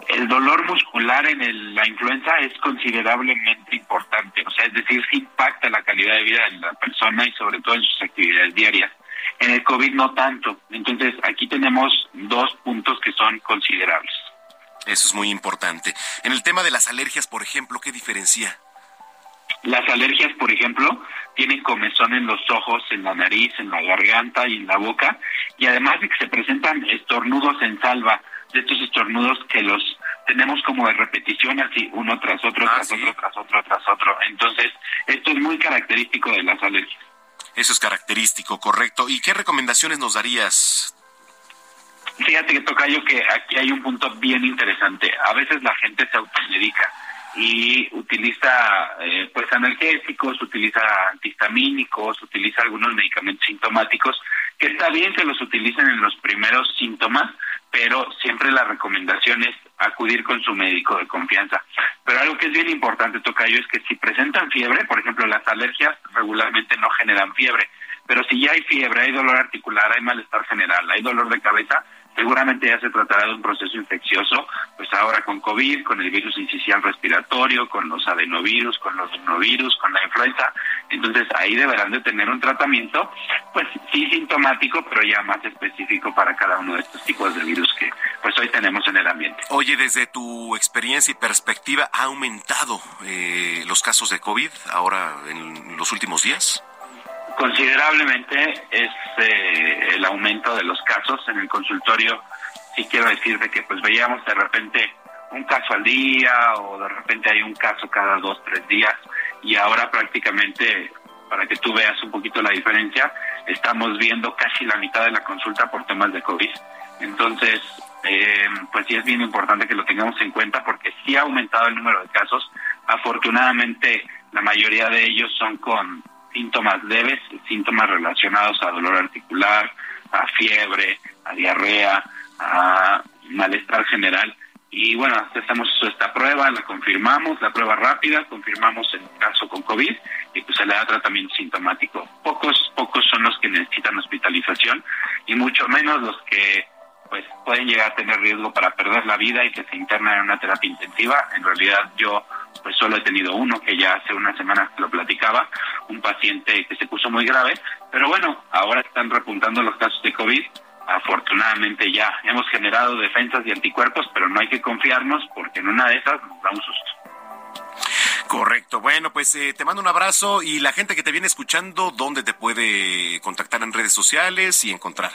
El dolor muscular en el- la influenza es considerablemente importante, o sea, es decir, sí impacta la calidad de vida de la persona y sobre todo en sus actividades diarias. En el COVID no tanto. Entonces, aquí tenemos dos puntos que son considerables. Eso es muy importante. En el tema de las alergias, por ejemplo, ¿qué diferencia? Las alergias, por ejemplo, tienen comezón en los ojos, en la nariz, en la garganta y en la boca, y además de que se presentan estornudos en salva, de estos estornudos que los tenemos como de repetición, así uno tras otro, tras otro, tras otro, tras otro. Entonces, esto es muy característico de las alergias. Eso es característico, correcto. ¿Y qué recomendaciones nos darías? Fíjate que toca yo que aquí hay un punto bien interesante. A veces la gente se automedica y utiliza eh, pues analgésicos, utiliza antihistamínicos, utiliza algunos medicamentos sintomáticos, que está bien que los utilicen en los primeros síntomas, pero siempre la recomendación es acudir con su médico de confianza. Pero algo que es bien importante, Tocayo, es que si presentan fiebre, por ejemplo, las alergias regularmente no generan fiebre, pero si ya hay fiebre, hay dolor articular, hay malestar general, hay dolor de cabeza, seguramente ya se tratará de un proceso infeccioso, pues ahora con COVID, con el virus incisional respiratorio, con los adenovirus, con los rinovirus, con la influenza. Entonces ahí deberán de tener un tratamiento, pues sí sintomático, pero ya más específico para cada uno de estos tipos de virus que pues hoy tenemos en el ambiente. Oye, desde tu experiencia y perspectiva, ¿ha aumentado eh, los casos de COVID ahora en los últimos días? Considerablemente es eh, el aumento de los casos en el consultorio. Sí quiero decirte que pues veíamos de repente un caso al día o de repente hay un caso cada dos, tres días y ahora prácticamente, para que tú veas un poquito la diferencia, estamos viendo casi la mitad de la consulta por temas de COVID. Entonces, eh, pues sí es bien importante que lo tengamos en cuenta porque sí ha aumentado el número de casos. Afortunadamente, la mayoría de ellos son con síntomas leves, síntomas relacionados a dolor articular, a fiebre, a diarrea, a malestar general. Y bueno, hacemos esta prueba, la confirmamos, la prueba rápida, confirmamos el caso con COVID y pues se le da tratamiento sintomático. Pocos, pocos son los que necesitan hospitalización y mucho menos los que pues pueden llegar a tener riesgo para perder la vida y que se internan en una terapia intensiva. En realidad yo pues solo he tenido uno que ya hace una semana lo platicaba, un paciente que se puso muy grave, pero bueno, ahora están repuntando los casos de COVID. Afortunadamente ya hemos generado defensas y anticuerpos, pero no hay que confiarnos porque en una de esas nos da un susto. Correcto. Bueno, pues eh, te mando un abrazo y la gente que te viene escuchando, ¿dónde te puede contactar en redes sociales y encontrar?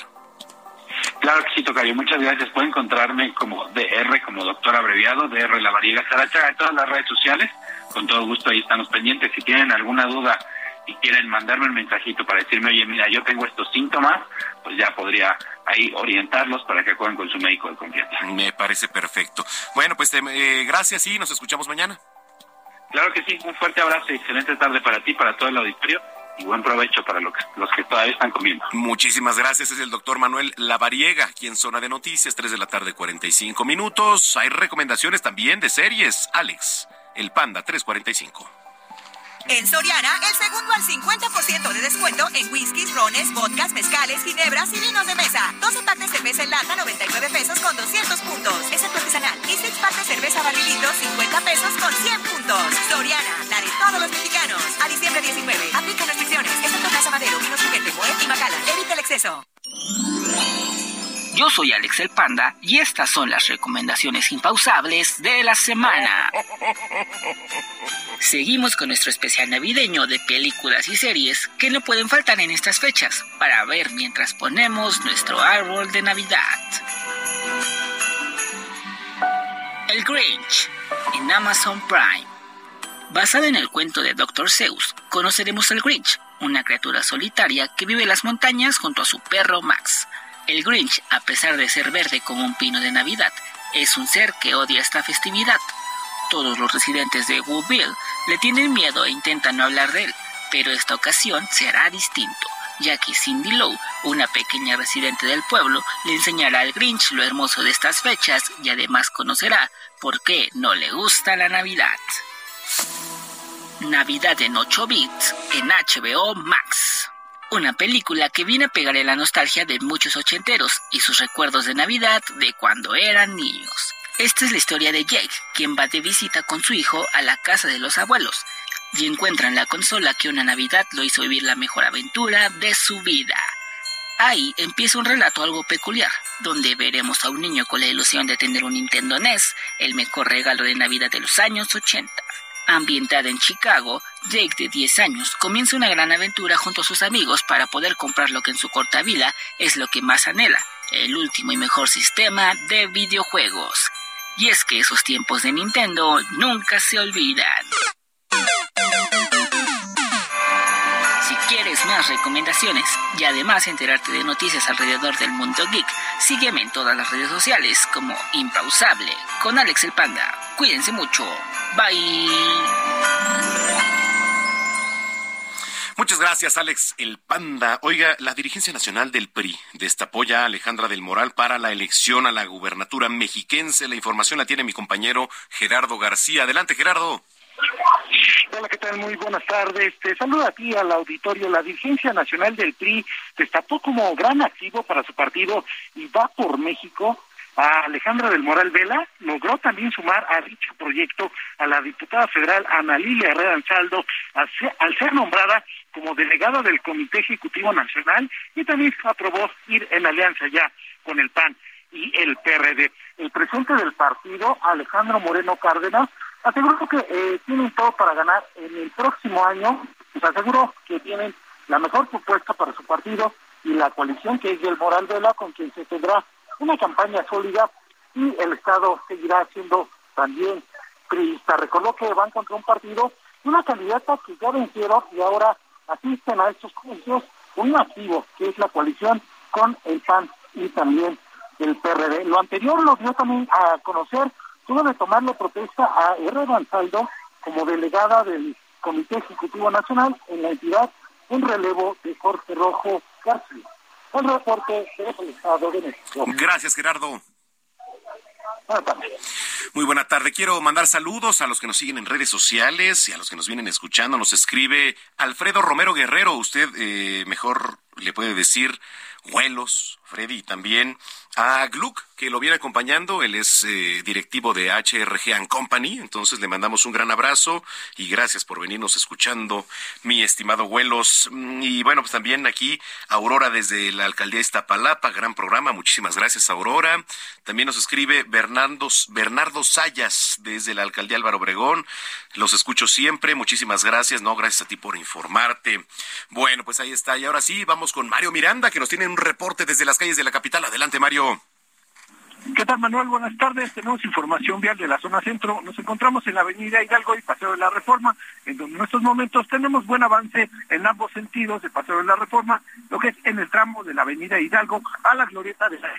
Claro que sí, Tocayo. Muchas gracias. Pueden encontrarme como DR, como doctor abreviado, DR La Variega Saracha, en todas las redes sociales. Con todo gusto ahí estamos pendientes. Si tienen alguna duda y quieren mandarme un mensajito para decirme, oye, mira, yo tengo estos síntomas, pues ya podría ahí orientarlos para que acudan con su médico de confianza. Me parece perfecto. Bueno, pues eh, gracias y nos escuchamos mañana. Claro que sí, un fuerte abrazo y excelente tarde para ti, para todo el auditorio y buen provecho para los que, todavía están comiendo. Muchísimas gracias. Es el doctor Manuel Lavariega, aquí en Zona de Noticias, 3 de la tarde, 45 minutos. Hay recomendaciones también de series. Alex, el Panda, 345. En Soriana, el segundo al 50% de descuento en whiskies, rones, vodkas, mezcales, ginebras y vinos de mesa. 12 packs de cerveza en lata, 99 pesos con 200 puntos. Excepto artesanal. Y 6 packs de cerveza barrilito, 50 pesos con 100 puntos. Soriana, la de todos los mexicanos. A diciembre 19. Aplica restricciones. Excepto Casa Madero, Vinos Juguete, y Macala. Evita el exceso. Yo soy Alex el Panda y estas son las recomendaciones impausables de la semana. Seguimos con nuestro especial navideño de películas y series que no pueden faltar en estas fechas para ver mientras ponemos nuestro árbol de Navidad. El Grinch en Amazon Prime. Basado en el cuento de Dr. Seuss, conoceremos al Grinch, una criatura solitaria que vive en las montañas junto a su perro Max. El Grinch, a pesar de ser verde como un pino de Navidad, es un ser que odia esta festividad. Todos los residentes de Woodville le tienen miedo e intentan no hablar de él, pero esta ocasión será distinto, ya que Cindy Lowe, una pequeña residente del pueblo, le enseñará al Grinch lo hermoso de estas fechas y además conocerá por qué no le gusta la Navidad. Navidad en 8 bits en HBO Max. Una película que viene a pegar en la nostalgia de muchos ochenteros y sus recuerdos de Navidad de cuando eran niños. Esta es la historia de Jake, quien va de visita con su hijo a la casa de los abuelos y encuentra en la consola que una Navidad lo hizo vivir la mejor aventura de su vida. Ahí empieza un relato algo peculiar, donde veremos a un niño con la ilusión de tener un Nintendo NES, el mejor regalo de Navidad de los años 80. Ambientada en Chicago, Jake de 10 años comienza una gran aventura junto a sus amigos para poder comprar lo que en su corta vida es lo que más anhela, el último y mejor sistema de videojuegos. Y es que esos tiempos de Nintendo nunca se olvidan. Si quieres más recomendaciones y además enterarte de noticias alrededor del mundo geek, sígueme en todas las redes sociales como Impausable con Alex el Panda. Cuídense mucho. Bye. Muchas gracias, Alex el Panda. Oiga, la dirigencia nacional del PRI destapó ya a Alejandra del Moral para la elección a la gubernatura mexiquense. La información la tiene mi compañero Gerardo García. Adelante, Gerardo. Hola, ¿qué tal? Muy buenas tardes. Te saludo a ti, al auditorio. La dirigencia nacional del PRI destapó como gran activo para su partido y va por México a Alejandra del Moral Vela, logró también sumar a dicho proyecto a la diputada federal Ana Lilia Herrera Ansaldo al ser nombrada como delegada del Comité Ejecutivo Nacional y también aprobó ir en alianza ya con el PAN y el PRD. El presidente del partido, Alejandro Moreno Cárdenas, aseguró que eh, tienen todo para ganar en el próximo año, pues aseguró que tienen la mejor propuesta para su partido y la coalición que es del Moral Vela con quien se tendrá una campaña sólida y el Estado seguirá siendo también priista. Recordó que van contra un partido y una candidata que ya vencieron y ahora asisten a estos comicios un activo, que es la coalición con el PAN y también el PRD. Lo anterior lo dio también a conocer, tuvo de tomarle protesta a R. Gonzaldo como delegada del Comité Ejecutivo Nacional en la entidad un relevo de Jorge Rojo García. Un reporte del Estado de México. Gracias, Gerardo. Muy buena tarde. Quiero mandar saludos a los que nos siguen en redes sociales y a los que nos vienen escuchando. Nos escribe Alfredo Romero Guerrero. Usted eh, mejor le puede decir Huelos, Freddy, también a Gluck, que lo viene acompañando. Él es eh, directivo de HRG and Company. Entonces le mandamos un gran abrazo y gracias por venirnos escuchando, mi estimado Huelos. Mm, y bueno, pues también aquí Aurora desde la alcaldía de Iztapalapa, gran programa. Muchísimas gracias, Aurora. También nos escribe Bernardo, Bernardo Sayas desde la alcaldía Álvaro Obregón. Los escucho siempre. Muchísimas gracias. No, gracias a ti por informarte. Bueno, pues ahí está. Y ahora sí, vamos con Mario Miranda, que nos tiene un reporte desde las calles de la capital. Adelante, Mario. ¿Qué tal, Manuel? Buenas tardes. Tenemos información vial de la zona centro. Nos encontramos en la avenida Hidalgo y Paseo de la Reforma, en donde en estos momentos tenemos buen avance en ambos sentidos de Paseo de la Reforma, lo que es en el tramo de la avenida Hidalgo a la glorieta de la,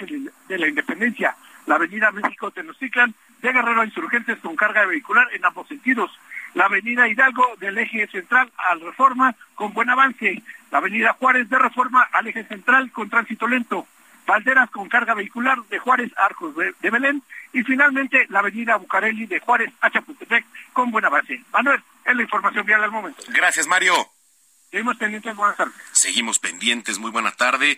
de la Independencia, la avenida México Tenochtitlan, de Guerrero Insurgentes con carga vehicular en ambos sentidos, la avenida Hidalgo del eje central al Reforma con buen avance, la avenida Juárez de Reforma al eje central con tránsito lento, Valderas con carga vehicular de Juárez Arcos de, Belén y finalmente la avenida Bucareli de Juárez a Chapultepec con buena base. Manuel, es la información vial al momento. Gracias, Mario. Seguimos pendientes, buenas tardes. Seguimos pendientes, muy buena tarde.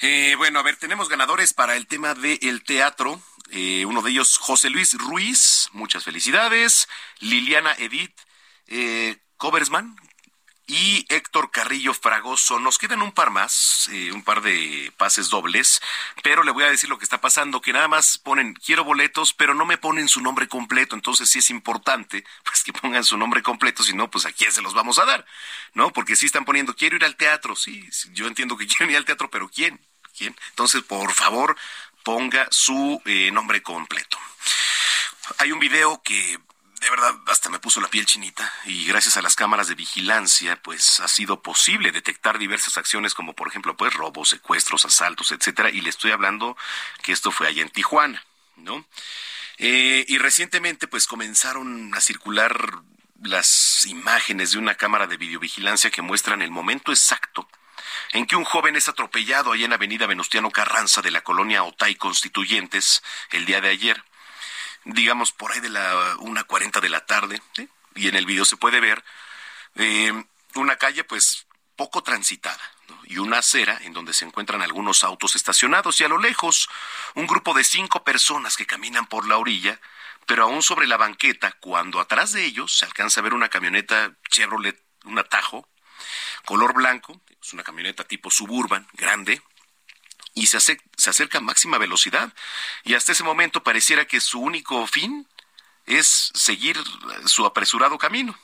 Eh, bueno, a ver, tenemos ganadores para el tema del teatro. Eh, uno de ellos, José Luis Ruiz, muchas felicidades. Liliana Edith eh, Cobersman, y Héctor Carrillo Fragoso. Nos quedan un par más, eh, un par de pases dobles, pero le voy a decir lo que está pasando, que nada más ponen quiero boletos, pero no me ponen su nombre completo, entonces sí es importante pues que pongan su nombre completo, si no, pues a quién se los vamos a dar, ¿no? Porque sí están poniendo quiero ir al teatro, sí, yo entiendo que quieren ir al teatro, pero ¿quién? ¿Quién? Entonces, por favor, ponga su eh, nombre completo. Hay un video que de verdad hasta me puso la piel chinita. Y gracias a las cámaras de vigilancia pues ha sido posible detectar diversas acciones como por ejemplo pues robos, secuestros, asaltos, etcétera. Y le estoy hablando que esto fue allá en Tijuana, ¿no? Eh, y recientemente pues comenzaron a circular las imágenes de una cámara de videovigilancia que muestran el momento exacto en que un joven es atropellado allá en Avenida Venustiano Carranza de la colonia Otay Constituyentes el día de ayer digamos por ahí de la una cuarenta de la tarde, y en el video se puede ver eh, una calle pues poco transitada y una acera en donde se encuentran algunos autos estacionados. Y a lo lejos un grupo de cinco personas que caminan por la orilla, pero aún sobre la banqueta, cuando atrás de ellos se alcanza a ver una camioneta Chevrolet, un atajo, color blanco, es una camioneta tipo suburban, grande, y se, acerca a máxima velocidad. Y hasta ese momento pareciera que su único fin es seguir su apresurado camino.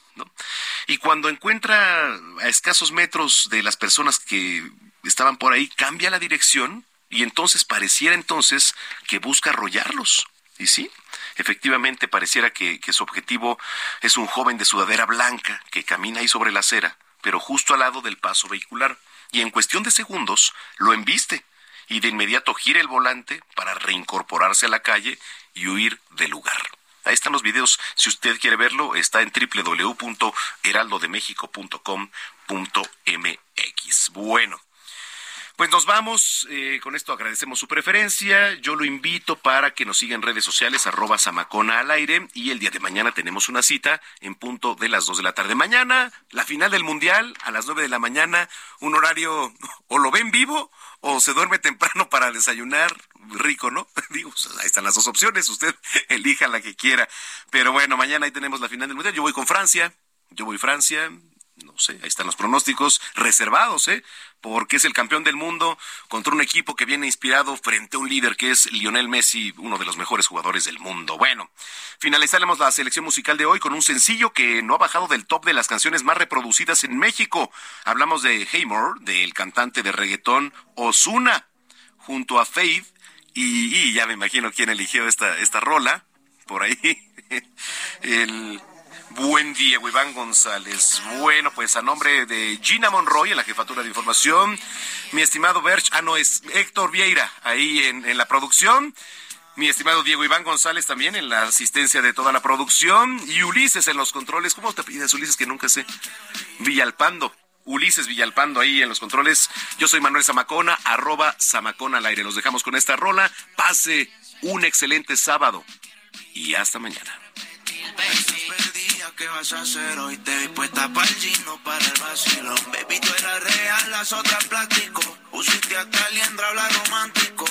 Y cuando encuentra a escasos metros de las personas que estaban por ahí, cambia la dirección y entonces pareciera entonces que busca arrollarlos. Y sí, efectivamente pareciera que, que su objetivo es un joven de sudadera blanca que camina ahí sobre la acera, pero justo al lado del paso vehicular. Y en cuestión de segundos lo embiste y de inmediato gira el volante para reincorporarse a la calle y huir del lugar. Ahí están los videos. Si usted quiere verlo, está en www.heraldodemexico.com.mx. Bueno, pues nos vamos, eh, con esto agradecemos su preferencia, yo lo invito para que nos siga en redes sociales, arroba Samacona al aire, y el día de mañana tenemos una cita en punto de las 2 de la tarde. Mañana, la final del Mundial, a las 9 de la mañana, un horario, o lo ven vivo, o se duerme temprano para desayunar, rico, ¿no? Digo, pues, ahí están las dos opciones, usted elija la que quiera. Pero bueno, mañana ahí tenemos la final del Mundial, yo voy con Francia, yo voy Francia, no sé, ahí están los pronósticos reservados, ¿eh? Porque es el campeón del mundo contra un equipo que viene inspirado frente a un líder que es Lionel Messi, uno de los mejores jugadores del mundo. Bueno, finalizaremos la selección musical de hoy con un sencillo que no ha bajado del top de las canciones más reproducidas en México. Hablamos de Haymore, del cantante de reggaetón Osuna, junto a Faith, y, y ya me imagino quién eligió esta, esta rola, por ahí. el buen Diego Iván González. Bueno, pues a nombre de Gina Monroy en la jefatura de información, mi estimado Berch, ah, no, es Héctor Vieira ahí en, en la producción. Mi estimado Diego Iván González también en la asistencia de toda la producción. Y Ulises en los controles. ¿Cómo te pides, Ulises? Que nunca sé. Villalpando. Ulises Villalpando ahí en los controles. Yo soy Manuel Zamacona, arroba Zamacona al aire. Los dejamos con esta rola. Pase un excelente sábado. Y hasta mañana. ¿Qué vas a hacer hoy? Te vi puesta para el gino, para el vacilón. Baby, tú eras real, las otras plástico. Pusiste hasta liendra, habla romántico.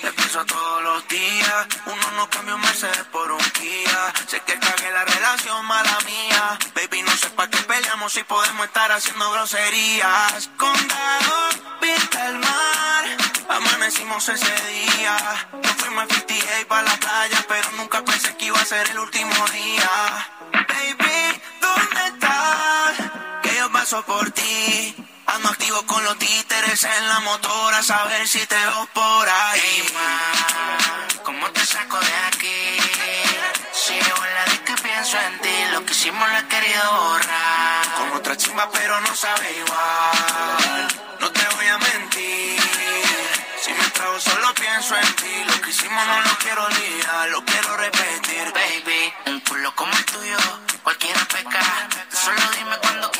Te pienso todos los días. Uno no cambia un Mercedes por un Kia. Sé que cagué la relación, mala mía. Baby, no sé para qué peleamos si podemos estar haciendo groserías. Condado, vista el mar. Amanecimos ese día. Nos fuimos a 58 para la playa, pero nunca pensé que iba a ser el último día. Baby, ¿dónde estás? Que paso por ti. Ando activo con los títeres en la motora, a saber si te veo por ahí. Hey, ma, ¿cómo te saco de aquí? Si yo en la disco pienso en ti, lo que hicimos lo he querido borrar. Con otra chimba, pero no sabe igual. No te voy a mentir. Si me trago solo pienso en ti Lo que hicimos no lo quiero olvidar Lo quiero repetir Baby, un culo como el tuyo Cualquiera peca Solo dime cuando quieres